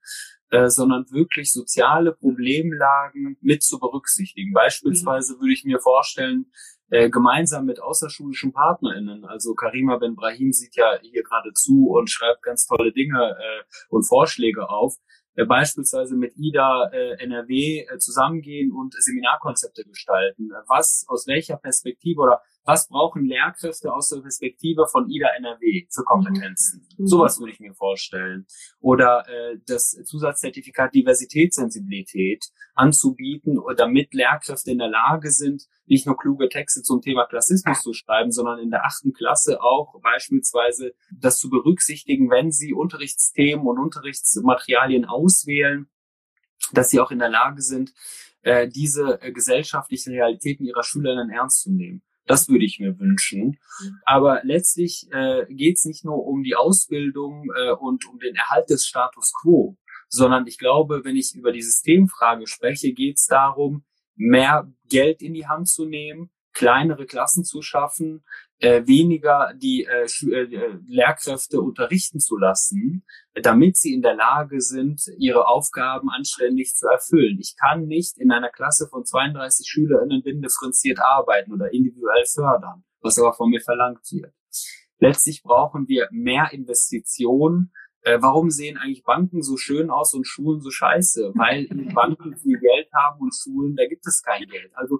Speaker 2: äh, sondern wirklich soziale Problemlagen mit zu berücksichtigen. Beispielsweise mhm. würde ich mir vorstellen, äh, gemeinsam mit außerschulischen PartnerInnen. Also Karima Ben Brahim sieht ja hier gerade zu und schreibt ganz tolle Dinge äh, und Vorschläge auf. Äh, beispielsweise mit IDA äh, NRW äh, zusammengehen und Seminarkonzepte gestalten. Was, aus welcher Perspektive oder was brauchen Lehrkräfte aus der Perspektive von IDA NRW für Kompetenzen? Mhm. Sowas würde ich mir vorstellen. Oder äh, das Zusatzzertifikat Diversitätssensibilität anzubieten, damit Lehrkräfte in der Lage sind, nicht nur kluge Texte zum Thema Klassismus zu schreiben, sondern in der achten Klasse auch beispielsweise das zu berücksichtigen, wenn sie Unterrichtsthemen und Unterrichtsmaterialien auswählen, dass sie auch in der Lage sind, äh, diese äh, gesellschaftlichen Realitäten ihrer Schülerinnen ernst zu nehmen. Das würde ich mir wünschen. Aber letztlich äh, geht es nicht nur um die Ausbildung äh, und um den Erhalt des Status quo, sondern ich glaube, wenn ich über die Systemfrage spreche, geht es darum, mehr Geld in die Hand zu nehmen, kleinere Klassen zu schaffen, äh, weniger die äh, äh, Lehrkräfte unterrichten zu lassen, damit sie in der Lage sind, ihre Aufgaben anständig zu erfüllen. Ich kann nicht in einer Klasse von 32 SchülerInnen differenziert arbeiten oder individuell fördern, was aber von mir verlangt wird. Letztlich brauchen wir mehr Investitionen äh, warum sehen eigentlich Banken so schön aus und Schulen so scheiße? Weil Banken viel Geld haben und Schulen, da gibt es kein Geld. Also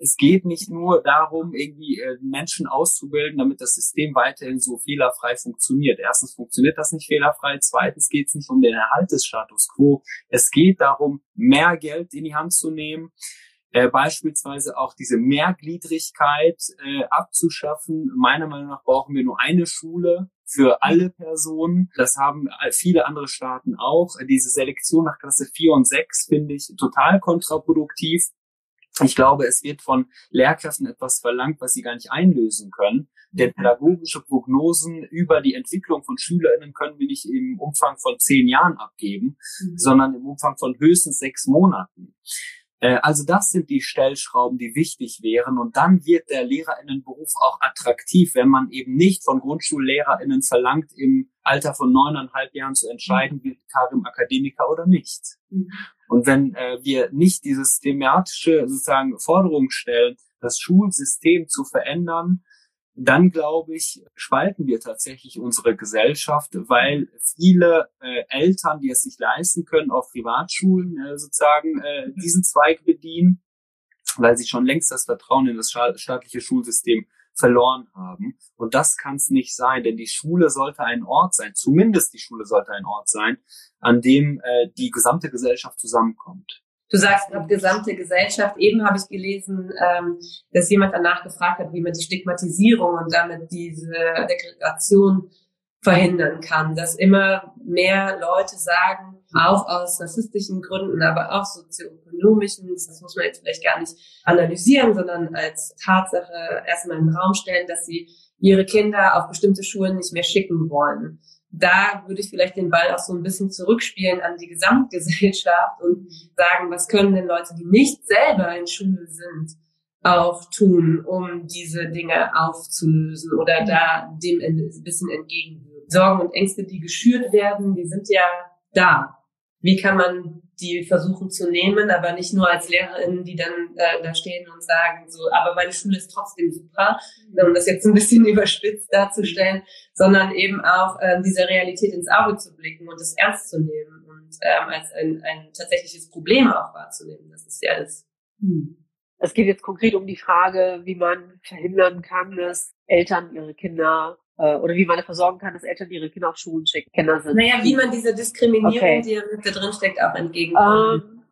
Speaker 2: es geht nicht nur darum, irgendwie äh, Menschen auszubilden, damit das System weiterhin so fehlerfrei funktioniert. Erstens funktioniert das nicht fehlerfrei. Zweitens geht es nicht um den Erhalt des Status quo. Es geht darum, mehr Geld in die Hand zu nehmen, äh, beispielsweise auch diese Mehrgliedrigkeit äh, abzuschaffen. Meiner Meinung nach brauchen wir nur eine Schule für alle Personen. Das haben viele andere Staaten auch. Diese Selektion nach Klasse 4 und 6 finde ich total kontraproduktiv. Ich glaube, es wird von Lehrkräften etwas verlangt, was sie gar nicht einlösen können. Denn pädagogische Prognosen über die Entwicklung von SchülerInnen können wir nicht im Umfang von zehn Jahren abgeben, mhm. sondern im Umfang von höchstens sechs Monaten. Äh, also das sind die Stellschrauben, die wichtig wären. Und dann wird der Lehrerinnenberuf auch attraktiv, wenn man eben nicht von Grundschullehrerinnen verlangt, im Alter von neuneinhalb Jahren zu entscheiden, wird Karim Akademiker oder nicht. Mhm. Und wenn äh, wir nicht diese systematische sozusagen Forderung stellen, das Schulsystem zu verändern, dann glaube ich, spalten wir tatsächlich unsere Gesellschaft, weil viele äh, Eltern, die es sich leisten können, auf Privatschulen äh, sozusagen äh, diesen Zweig bedienen, weil sie schon längst das Vertrauen in das staatliche Schulsystem verloren haben. Und das kann es nicht sein, denn die Schule sollte ein Ort sein, zumindest die Schule sollte ein Ort sein, an dem äh, die gesamte Gesellschaft zusammenkommt.
Speaker 1: Du sagst gerade gesamte Gesellschaft. Eben habe ich gelesen, ähm, dass jemand danach gefragt hat, wie man die Stigmatisierung und damit diese Degradation verhindern kann. Dass immer mehr Leute sagen, auch aus rassistischen Gründen, aber auch sozioökonomischen, das muss man jetzt vielleicht gar nicht analysieren, sondern als Tatsache erstmal in den Raum stellen, dass sie ihre Kinder auf bestimmte Schulen nicht mehr schicken wollen da würde ich vielleicht den Ball auch so ein bisschen zurückspielen an die Gesamtgesellschaft und sagen, was können denn Leute, die nicht selber in Schule sind, auch tun, um diese Dinge aufzulösen oder da dem ein bisschen entgegenwirken. Sorgen und Ängste, die geschürt werden, die sind ja da. Wie kann man die versuchen zu nehmen, aber nicht nur als Lehrerin, die dann äh, da stehen und sagen, so, aber meine Schule ist trotzdem super, um das jetzt ein bisschen überspitzt darzustellen, sondern eben auch ähm, diese Realität ins Auge zu blicken und es ernst zu nehmen und ähm, als ein, ein tatsächliches Problem auch wahrzunehmen. Das ist ja das.
Speaker 4: Hm. Es geht jetzt konkret um die Frage, wie man verhindern kann, dass Eltern ihre Kinder äh, oder wie man dafür sorgen kann, dass Eltern ihre Kinder auf Schulen schicken. Kinder sind.
Speaker 1: Naja, wie man diese Diskriminierung, okay. die da drin steckt, auch entgegenkommt. Ähm,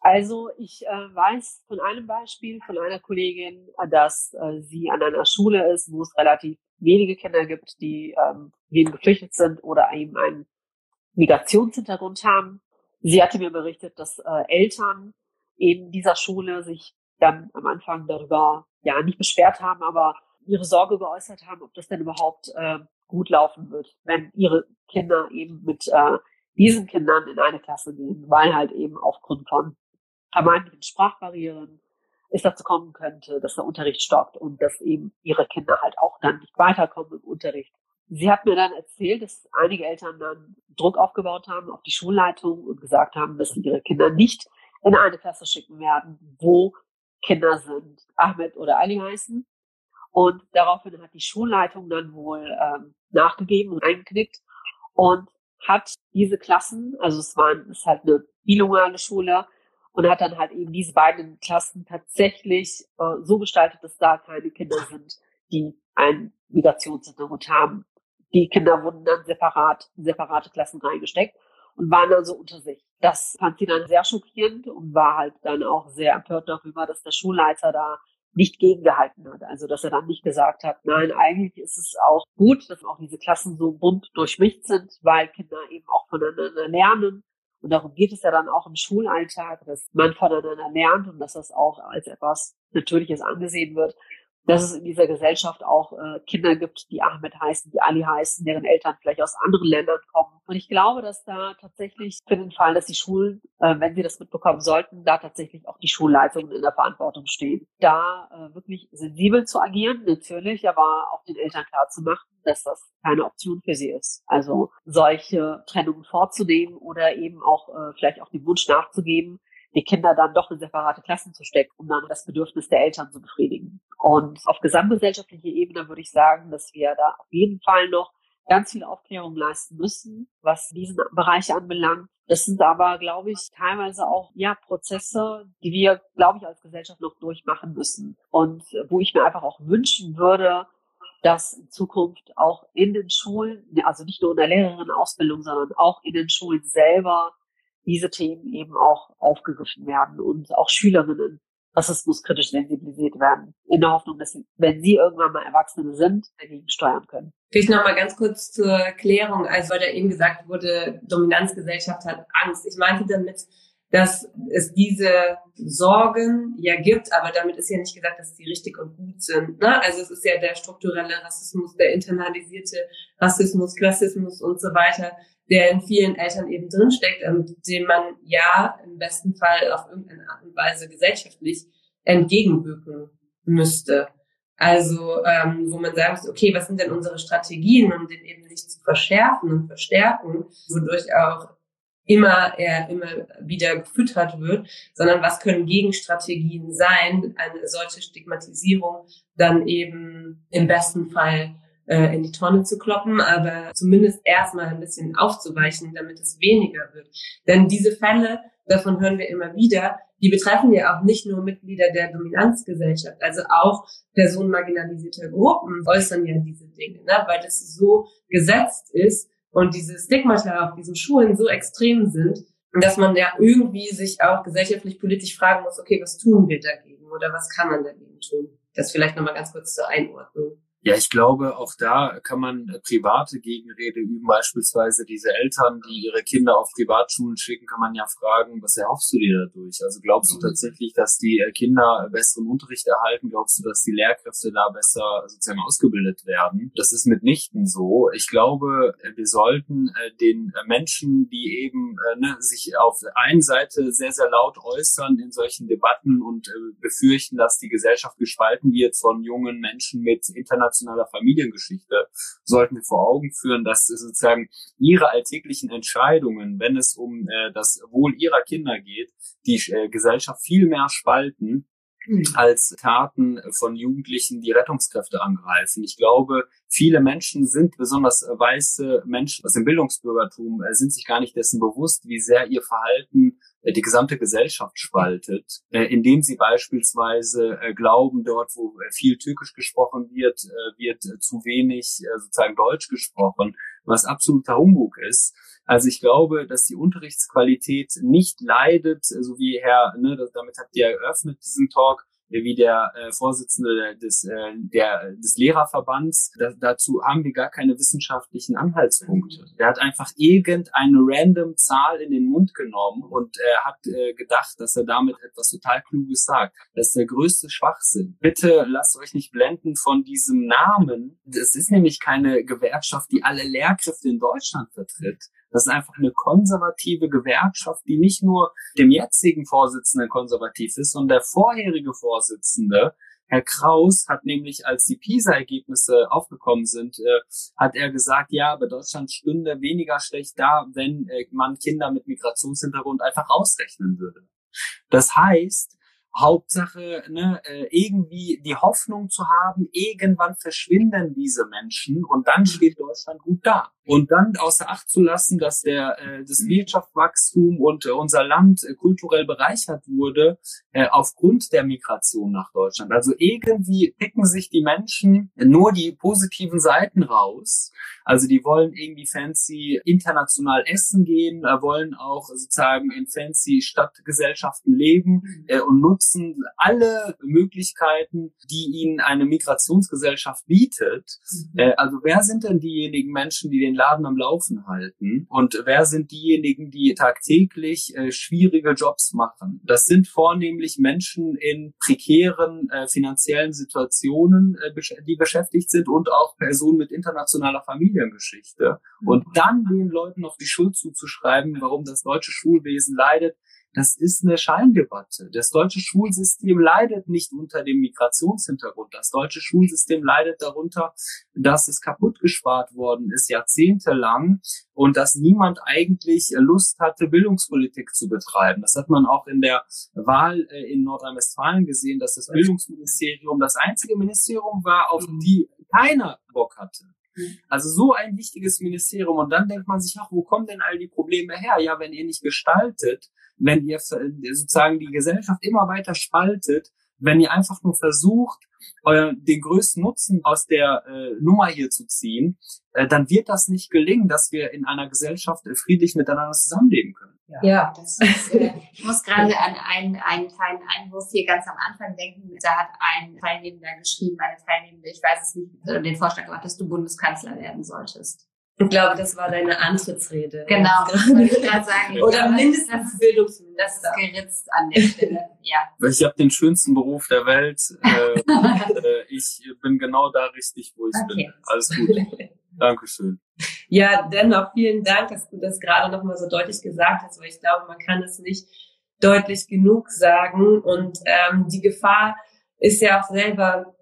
Speaker 4: also ich äh, weiß von einem Beispiel von einer Kollegin, dass äh, sie an einer Schule ist, wo es relativ wenige Kinder gibt, die ähm, eben geflüchtet sind oder eben einen Migrationshintergrund haben. Sie hatte mir berichtet, dass äh, Eltern in dieser Schule sich dann am Anfang darüber ja nicht beschwert haben, aber ihre Sorge geäußert haben, ob das denn überhaupt äh, gut laufen wird, wenn ihre Kinder eben mit äh, diesen Kindern in eine Klasse gehen, weil halt eben aufgrund von vermeintlichen Sprachbarrieren es dazu kommen könnte, dass der Unterricht stockt und dass eben ihre Kinder halt auch dann nicht weiterkommen im Unterricht. Sie hat mir dann erzählt, dass einige Eltern dann Druck aufgebaut haben auf die Schulleitung und gesagt haben, dass sie ihre Kinder nicht in eine Klasse schicken werden, wo Kinder sind, Ahmed oder Ali heißen, und daraufhin hat die Schulleitung dann wohl ähm, nachgegeben und eingeknickt und hat diese Klassen, also es war ist halt eine bilinguale Schule, und hat dann halt eben diese beiden Klassen tatsächlich äh, so gestaltet, dass da keine Kinder sind, die einen Migrationshintergrund haben. Die Kinder wurden dann separat, in separate Klassen reingesteckt und waren dann so unter sich. Das fand sie dann sehr schockierend und war halt dann auch sehr empört darüber, dass der Schulleiter da nicht gegengehalten hat. Also dass er dann nicht gesagt hat, nein, eigentlich ist es auch gut, dass auch diese Klassen so bunt durchmischt sind, weil Kinder eben auch voneinander lernen. Und darum geht es ja dann auch im Schulalltag, dass man voneinander lernt und dass das auch als etwas Natürliches angesehen wird dass es in dieser Gesellschaft auch äh, Kinder gibt, die Ahmed heißen, die Ali heißen, deren Eltern vielleicht aus anderen Ländern kommen. Und ich glaube, dass da tatsächlich für den Fall, dass die Schulen, äh, wenn sie das mitbekommen sollten, da tatsächlich auch die Schulleitungen in der Verantwortung stehen. Da äh, wirklich sensibel zu agieren, natürlich, aber auch den Eltern klar zu machen, dass das keine Option für sie ist. Also solche Trennungen vorzunehmen oder eben auch äh, vielleicht auch dem Wunsch nachzugeben, die Kinder dann doch in separate Klassen zu stecken, um dann das Bedürfnis der Eltern zu befriedigen. Und auf gesamtgesellschaftlicher Ebene würde ich sagen, dass wir da auf jeden Fall noch ganz viel Aufklärung leisten müssen, was diesen Bereich anbelangt. Das sind aber, glaube ich, teilweise auch ja Prozesse, die wir, glaube ich, als Gesellschaft noch durchmachen müssen. Und wo ich mir einfach auch wünschen würde, dass in Zukunft auch in den Schulen, also nicht nur in der Lehrerinnenausbildung, sondern auch in den Schulen selber diese Themen eben auch aufgegriffen werden und auch Schülerinnen rassismuskritisch sensibilisiert werden. In der Hoffnung, dass sie, wenn sie irgendwann mal Erwachsene sind, dagegen steuern können.
Speaker 1: Vielleicht noch mal ganz kurz zur Erklärung. Also, weil da eben gesagt wurde, Dominanzgesellschaft hat Angst. Ich meinte damit, dass es diese Sorgen ja gibt, aber damit ist ja nicht gesagt, dass die richtig und gut sind. Ne? Also es ist ja der strukturelle Rassismus, der internalisierte Rassismus, Klassismus und so weiter, der in vielen Eltern eben drinsteckt und dem man ja im besten Fall auf irgendeine Art und Weise gesellschaftlich entgegenwirken müsste. Also ähm, wo man muss, okay, was sind denn unsere Strategien, um den eben nicht zu verschärfen und verstärken, wodurch auch immer er immer wieder gefüttert wird, sondern was können Gegenstrategien sein, eine solche Stigmatisierung dann eben im besten Fall äh, in die Tonne zu kloppen, aber zumindest erstmal ein bisschen aufzuweichen, damit es weniger wird. Denn diese Fälle, davon hören wir immer wieder, die betreffen ja auch nicht nur Mitglieder der Dominanzgesellschaft, also auch Personen marginalisierter Gruppen äußern ja diese Dinge, ne? weil das so gesetzt ist und diese Stigmata auf diesen Schulen so extrem sind, dass man ja irgendwie sich auch gesellschaftlich politisch fragen muss, okay, was tun wir dagegen oder was kann man dagegen tun? Das vielleicht nochmal ganz kurz zur Einordnung.
Speaker 2: Ja, ich glaube, auch da kann man äh, private Gegenrede üben. Beispielsweise diese Eltern, die ihre Kinder auf Privatschulen schicken, kann man ja fragen, was erhoffst du dir dadurch? Also glaubst du mhm. tatsächlich, dass die äh, Kinder besseren Unterricht erhalten? Glaubst du, dass die Lehrkräfte da besser sozusagen ausgebildet werden? Das ist mitnichten so. Ich glaube, äh, wir sollten den Menschen, die eben ne, sich auf der einen Seite sehr, sehr laut äußern in solchen Debatten und befürchten, dass die Gesellschaft gespalten wird von jungen Menschen mit internationalen internationaler Familiengeschichte sollten wir vor Augen führen, dass sozusagen ihre alltäglichen Entscheidungen, wenn es um äh, das Wohl ihrer Kinder geht, die äh, Gesellschaft viel mehr spalten hm. als Taten von Jugendlichen, die Rettungskräfte angreifen. Ich glaube, viele Menschen sind, besonders weiße Menschen aus dem Bildungsbürgertum, äh, sind sich gar nicht dessen bewusst, wie sehr ihr Verhalten äh, die gesamte Gesellschaft spaltet, äh, indem sie beispielsweise äh, glauben, dort, wo viel Türkisch gesprochen wird, wird zu wenig sozusagen Deutsch gesprochen, was absoluter Humbug ist. Also ich glaube, dass die Unterrichtsqualität nicht leidet, so wie Herr, ne, damit habt ihr eröffnet diesen Talk, wie der äh, Vorsitzende des, äh, der, des Lehrerverbands. Da, dazu haben wir gar keine wissenschaftlichen Anhaltspunkte. Der hat einfach irgendeine random Zahl in den Mund genommen und er hat äh, gedacht, dass er damit etwas total Kluges sagt. Das ist der größte Schwachsinn. Bitte lasst euch nicht blenden von diesem Namen. Es ist nämlich keine Gewerkschaft, die alle Lehrkräfte in Deutschland vertritt. Das ist einfach eine konservative Gewerkschaft, die nicht nur dem jetzigen Vorsitzenden konservativ ist, sondern der vorherige Vorsitzende, Herr Kraus hat nämlich, als die PISA-Ergebnisse aufgekommen sind, äh, hat er gesagt, ja, aber Deutschland stünde weniger schlecht da, wenn äh, man Kinder mit Migrationshintergrund einfach rausrechnen würde. Das heißt, Hauptsache, ne, äh, irgendwie die Hoffnung zu haben, irgendwann verschwinden diese Menschen und dann steht Deutschland gut da. Und dann außer Acht zu lassen, dass der äh, das Wirtschaftswachstum und äh, unser Land äh, kulturell bereichert wurde äh, aufgrund der Migration nach Deutschland. Also irgendwie picken sich die Menschen nur die positiven Seiten raus. Also die wollen irgendwie fancy international essen gehen, wollen auch sozusagen in fancy Stadtgesellschaften leben äh, und nutzen nutzen alle Möglichkeiten, die ihnen eine Migrationsgesellschaft bietet. Mhm. Äh, also wer sind denn diejenigen Menschen, die den Laden am Laufen halten? Und wer sind diejenigen, die tagtäglich äh, schwierige Jobs machen? Das sind vornehmlich Menschen in prekären äh, finanziellen Situationen, äh, die beschäftigt sind und auch Personen mit internationaler Familiengeschichte. Mhm. Und dann den Leuten noch die Schuld zuzuschreiben, warum das deutsche Schulwesen leidet, das ist eine Scheindebatte. Das deutsche Schulsystem leidet nicht unter dem Migrationshintergrund. Das deutsche Schulsystem leidet darunter, dass es kaputt gespart worden ist, jahrzehntelang, und dass niemand eigentlich Lust hatte, Bildungspolitik zu betreiben. Das hat man auch in der Wahl äh, in Nordrhein-Westfalen gesehen, dass das Bildungsministerium das einzige Ministerium war, auf mhm. die keiner Bock hatte. Mhm. Also so ein wichtiges Ministerium. Und dann denkt man sich, ach, wo kommen denn all die Probleme her? Ja, wenn ihr nicht gestaltet, wenn ihr sozusagen die Gesellschaft immer weiter spaltet, wenn ihr einfach nur versucht, euer, den größten Nutzen aus der äh, Nummer hier zu ziehen, äh, dann wird das nicht gelingen, dass wir in einer Gesellschaft äh, friedlich miteinander zusammenleben können.
Speaker 5: Ja, ja. Das ist, äh, ich muss gerade an einen, einen kleinen Einwurf hier ganz am Anfang denken. Da hat ein Teilnehmender geschrieben, eine Teilnehmende, ich weiß es nicht, äh, den Vorschlag gemacht, dass du Bundeskanzler werden solltest.
Speaker 1: Ich glaube, das war deine Antrittsrede.
Speaker 5: Genau,
Speaker 1: ich gerade sagen. Oder mindestens Bildungsminister.
Speaker 5: Das ist geritzt an der Stelle, ja.
Speaker 2: Ich habe den schönsten Beruf der Welt. Äh, äh, ich bin genau da richtig, wo ich okay. bin. Alles gut. Dankeschön.
Speaker 1: Ja, dennoch vielen Dank, dass du das gerade nochmal so deutlich gesagt hast, weil ich glaube, man kann es nicht deutlich genug sagen. Und ähm, die Gefahr ist ja auch selber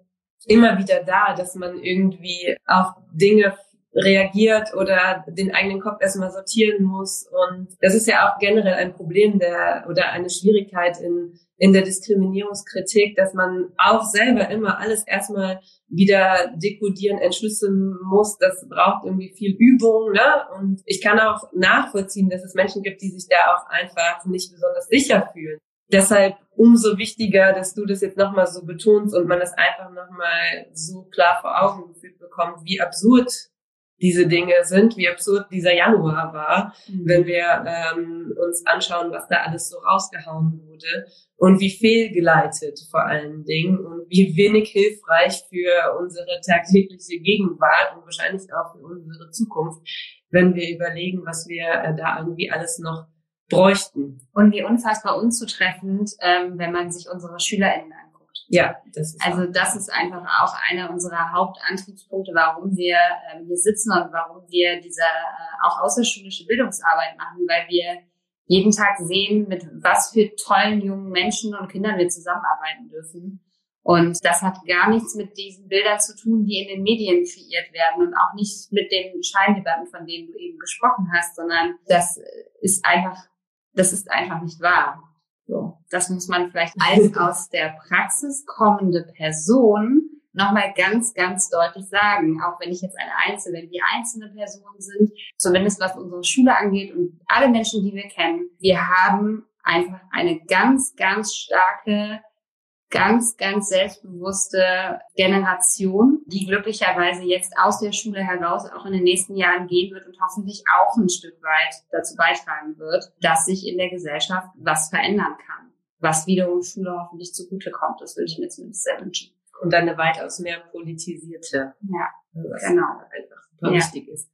Speaker 1: immer wieder da, dass man irgendwie auf Dinge reagiert oder den eigenen Kopf erstmal sortieren muss. Und das ist ja auch generell ein Problem der oder eine Schwierigkeit in, in der Diskriminierungskritik, dass man auch selber immer alles erstmal wieder dekodieren, entschlüsseln muss. Das braucht irgendwie viel Übung. Ne? Und ich kann auch nachvollziehen, dass es Menschen gibt, die sich da auch einfach nicht besonders sicher fühlen. Deshalb umso wichtiger, dass du das jetzt nochmal so betonst und man das einfach nochmal so klar vor Augen geführt bekommt, wie absurd diese Dinge sind, wie absurd dieser Januar war, mhm. wenn wir ähm, uns anschauen, was da alles so rausgehauen wurde und wie fehlgeleitet vor allen Dingen und wie wenig hilfreich für unsere tagtägliche Gegenwart und wahrscheinlich auch für unsere Zukunft, wenn wir überlegen, was wir äh, da irgendwie alles noch bräuchten.
Speaker 5: Und wie unfassbar unzutreffend, ähm, wenn man sich unsere SchülerInnen
Speaker 1: ja, das
Speaker 5: ist also das ist einfach auch einer unserer Hauptantriebspunkte, warum wir ähm, hier sitzen und warum wir diese äh, auch außerschulische Bildungsarbeit machen, weil wir jeden Tag sehen, mit was für tollen jungen Menschen und Kindern wir zusammenarbeiten dürfen. Und das hat gar nichts mit diesen Bildern zu tun, die in den Medien kreiert werden und auch nicht mit den Scheindebatten, von denen du eben gesprochen hast, sondern das ist einfach, das ist einfach nicht wahr. So, das muss man vielleicht als aus der Praxis kommende Person nochmal ganz, ganz deutlich sagen. Auch wenn ich jetzt eine einzelne, wenn wir einzelne Personen sind, zumindest was unsere Schule angeht und alle Menschen, die wir kennen, wir haben einfach eine ganz, ganz starke ganz, ganz selbstbewusste Generation, die glücklicherweise jetzt aus der Schule heraus auch in den nächsten Jahren gehen wird und hoffentlich auch ein Stück weit dazu beitragen wird, dass sich in der Gesellschaft was verändern kann. Was wiederum Schule hoffentlich zugutekommt. Das würde ich mir zumindest sehr wünschen.
Speaker 1: Und dann eine weitaus mehr politisierte.
Speaker 5: Ja, genau.
Speaker 1: Einfach super ja. wichtig ist.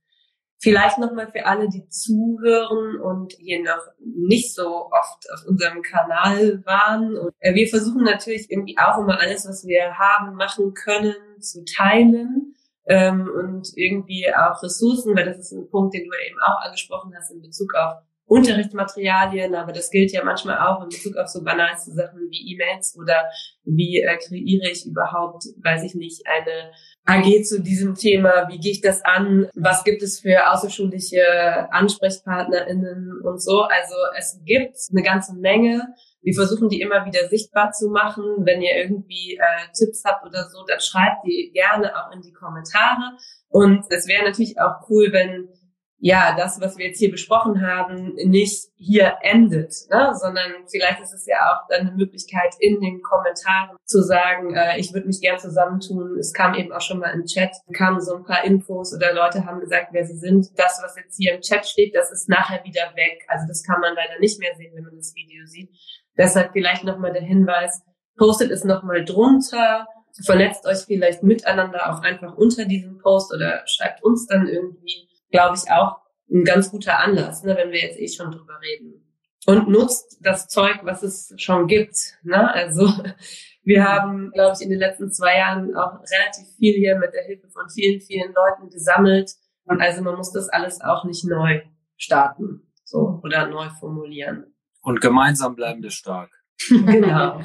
Speaker 1: Vielleicht nochmal für alle, die zuhören und hier noch nicht so oft auf unserem Kanal waren. Und äh, wir versuchen natürlich irgendwie auch immer alles, was wir haben, machen können, zu teilen. Ähm, und irgendwie auch Ressourcen, weil das ist ein Punkt, den du eben auch angesprochen hast in Bezug auf Unterrichtsmaterialien, aber das gilt ja manchmal auch in Bezug auf so banalste Sachen wie E-Mails oder wie äh, kreiere ich überhaupt, weiß ich nicht, eine AG zu diesem Thema, wie gehe ich das an, was gibt es für außerschulische AnsprechpartnerInnen und so. Also es gibt eine ganze Menge. Wir versuchen die immer wieder sichtbar zu machen. Wenn ihr irgendwie äh, Tipps habt oder so, dann schreibt die gerne auch in die Kommentare. Und es wäre natürlich auch cool, wenn ja, das, was wir jetzt hier besprochen haben, nicht hier endet, ne? sondern vielleicht ist es ja auch dann eine Möglichkeit in den Kommentaren zu sagen, äh, ich würde mich gern zusammentun. Es kam eben auch schon mal im Chat, kamen so ein paar Infos oder Leute haben gesagt, wer sie sind. Das, was jetzt hier im Chat steht, das ist nachher wieder weg. Also das kann man leider nicht mehr sehen, wenn man das Video sieht. Deshalb vielleicht nochmal der Hinweis, postet es nochmal drunter, vernetzt euch vielleicht miteinander auch einfach unter diesem Post oder schreibt uns dann irgendwie glaube ich, auch ein ganz guter Anlass, ne, wenn wir jetzt eh schon drüber reden. Und nutzt das Zeug, was es schon gibt. Ne? Also wir haben, glaube ich, in den letzten zwei Jahren auch relativ viel hier mit der Hilfe von vielen, vielen Leuten gesammelt. Und also man muss das alles auch nicht neu starten so oder neu formulieren.
Speaker 2: Und gemeinsam bleiben wir stark.
Speaker 1: genau.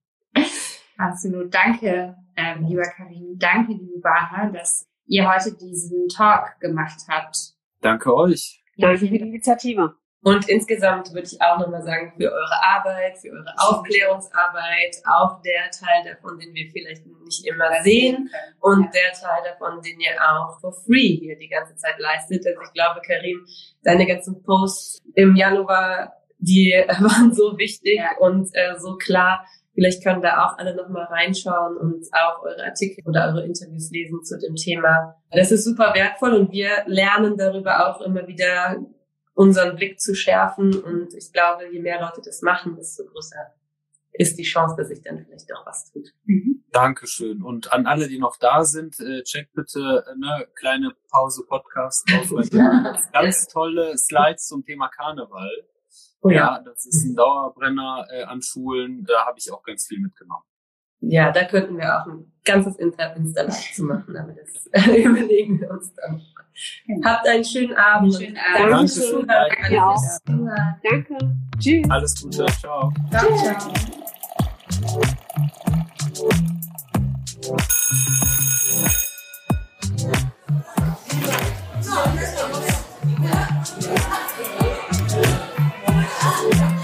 Speaker 5: Absolut. Danke, äh, lieber Karin. Danke, liebe Baha, dass ihr heute diesen Talk gemacht habt.
Speaker 2: Danke euch.
Speaker 4: Danke für die Initiative.
Speaker 1: Und insgesamt würde ich auch nochmal sagen, für eure Arbeit, für eure Aufklärungsarbeit, auch der Teil davon, den wir vielleicht nicht immer sehen und der Teil davon, den ihr auch for free hier die ganze Zeit leistet. Also ich glaube, Karim, deine ganzen Posts im Januar, die waren so wichtig ja. und äh, so klar Vielleicht können da auch alle nochmal reinschauen und auch eure Artikel oder eure Interviews lesen zu dem Thema. Das ist super wertvoll und wir lernen darüber auch immer wieder unseren Blick zu schärfen. Und ich glaube, je mehr Leute das machen, desto größer ist die Chance, dass sich dann vielleicht doch was tut.
Speaker 2: Mhm. Dankeschön. Und an alle, die noch da sind, äh, checkt bitte eine kleine Pause Podcast auf. ganz tolle Slides zum Thema Karneval. Oh ja. ja. das ist ein Dauerbrenner äh, an Schulen. Da habe ich auch ganz viel mitgenommen.
Speaker 1: Ja, da könnten wir auch ein ganzes Insta-Live zu machen, aber das äh, überlegen wir uns dann. Genau. Habt einen schönen Abend.
Speaker 5: Schönen Abend.
Speaker 2: Danke.
Speaker 4: Danke. Ja. Ja. Danke. Tschüss.
Speaker 2: Alles Gute. Ciao.
Speaker 5: Ciao. Ciao. Ciao. Yeah.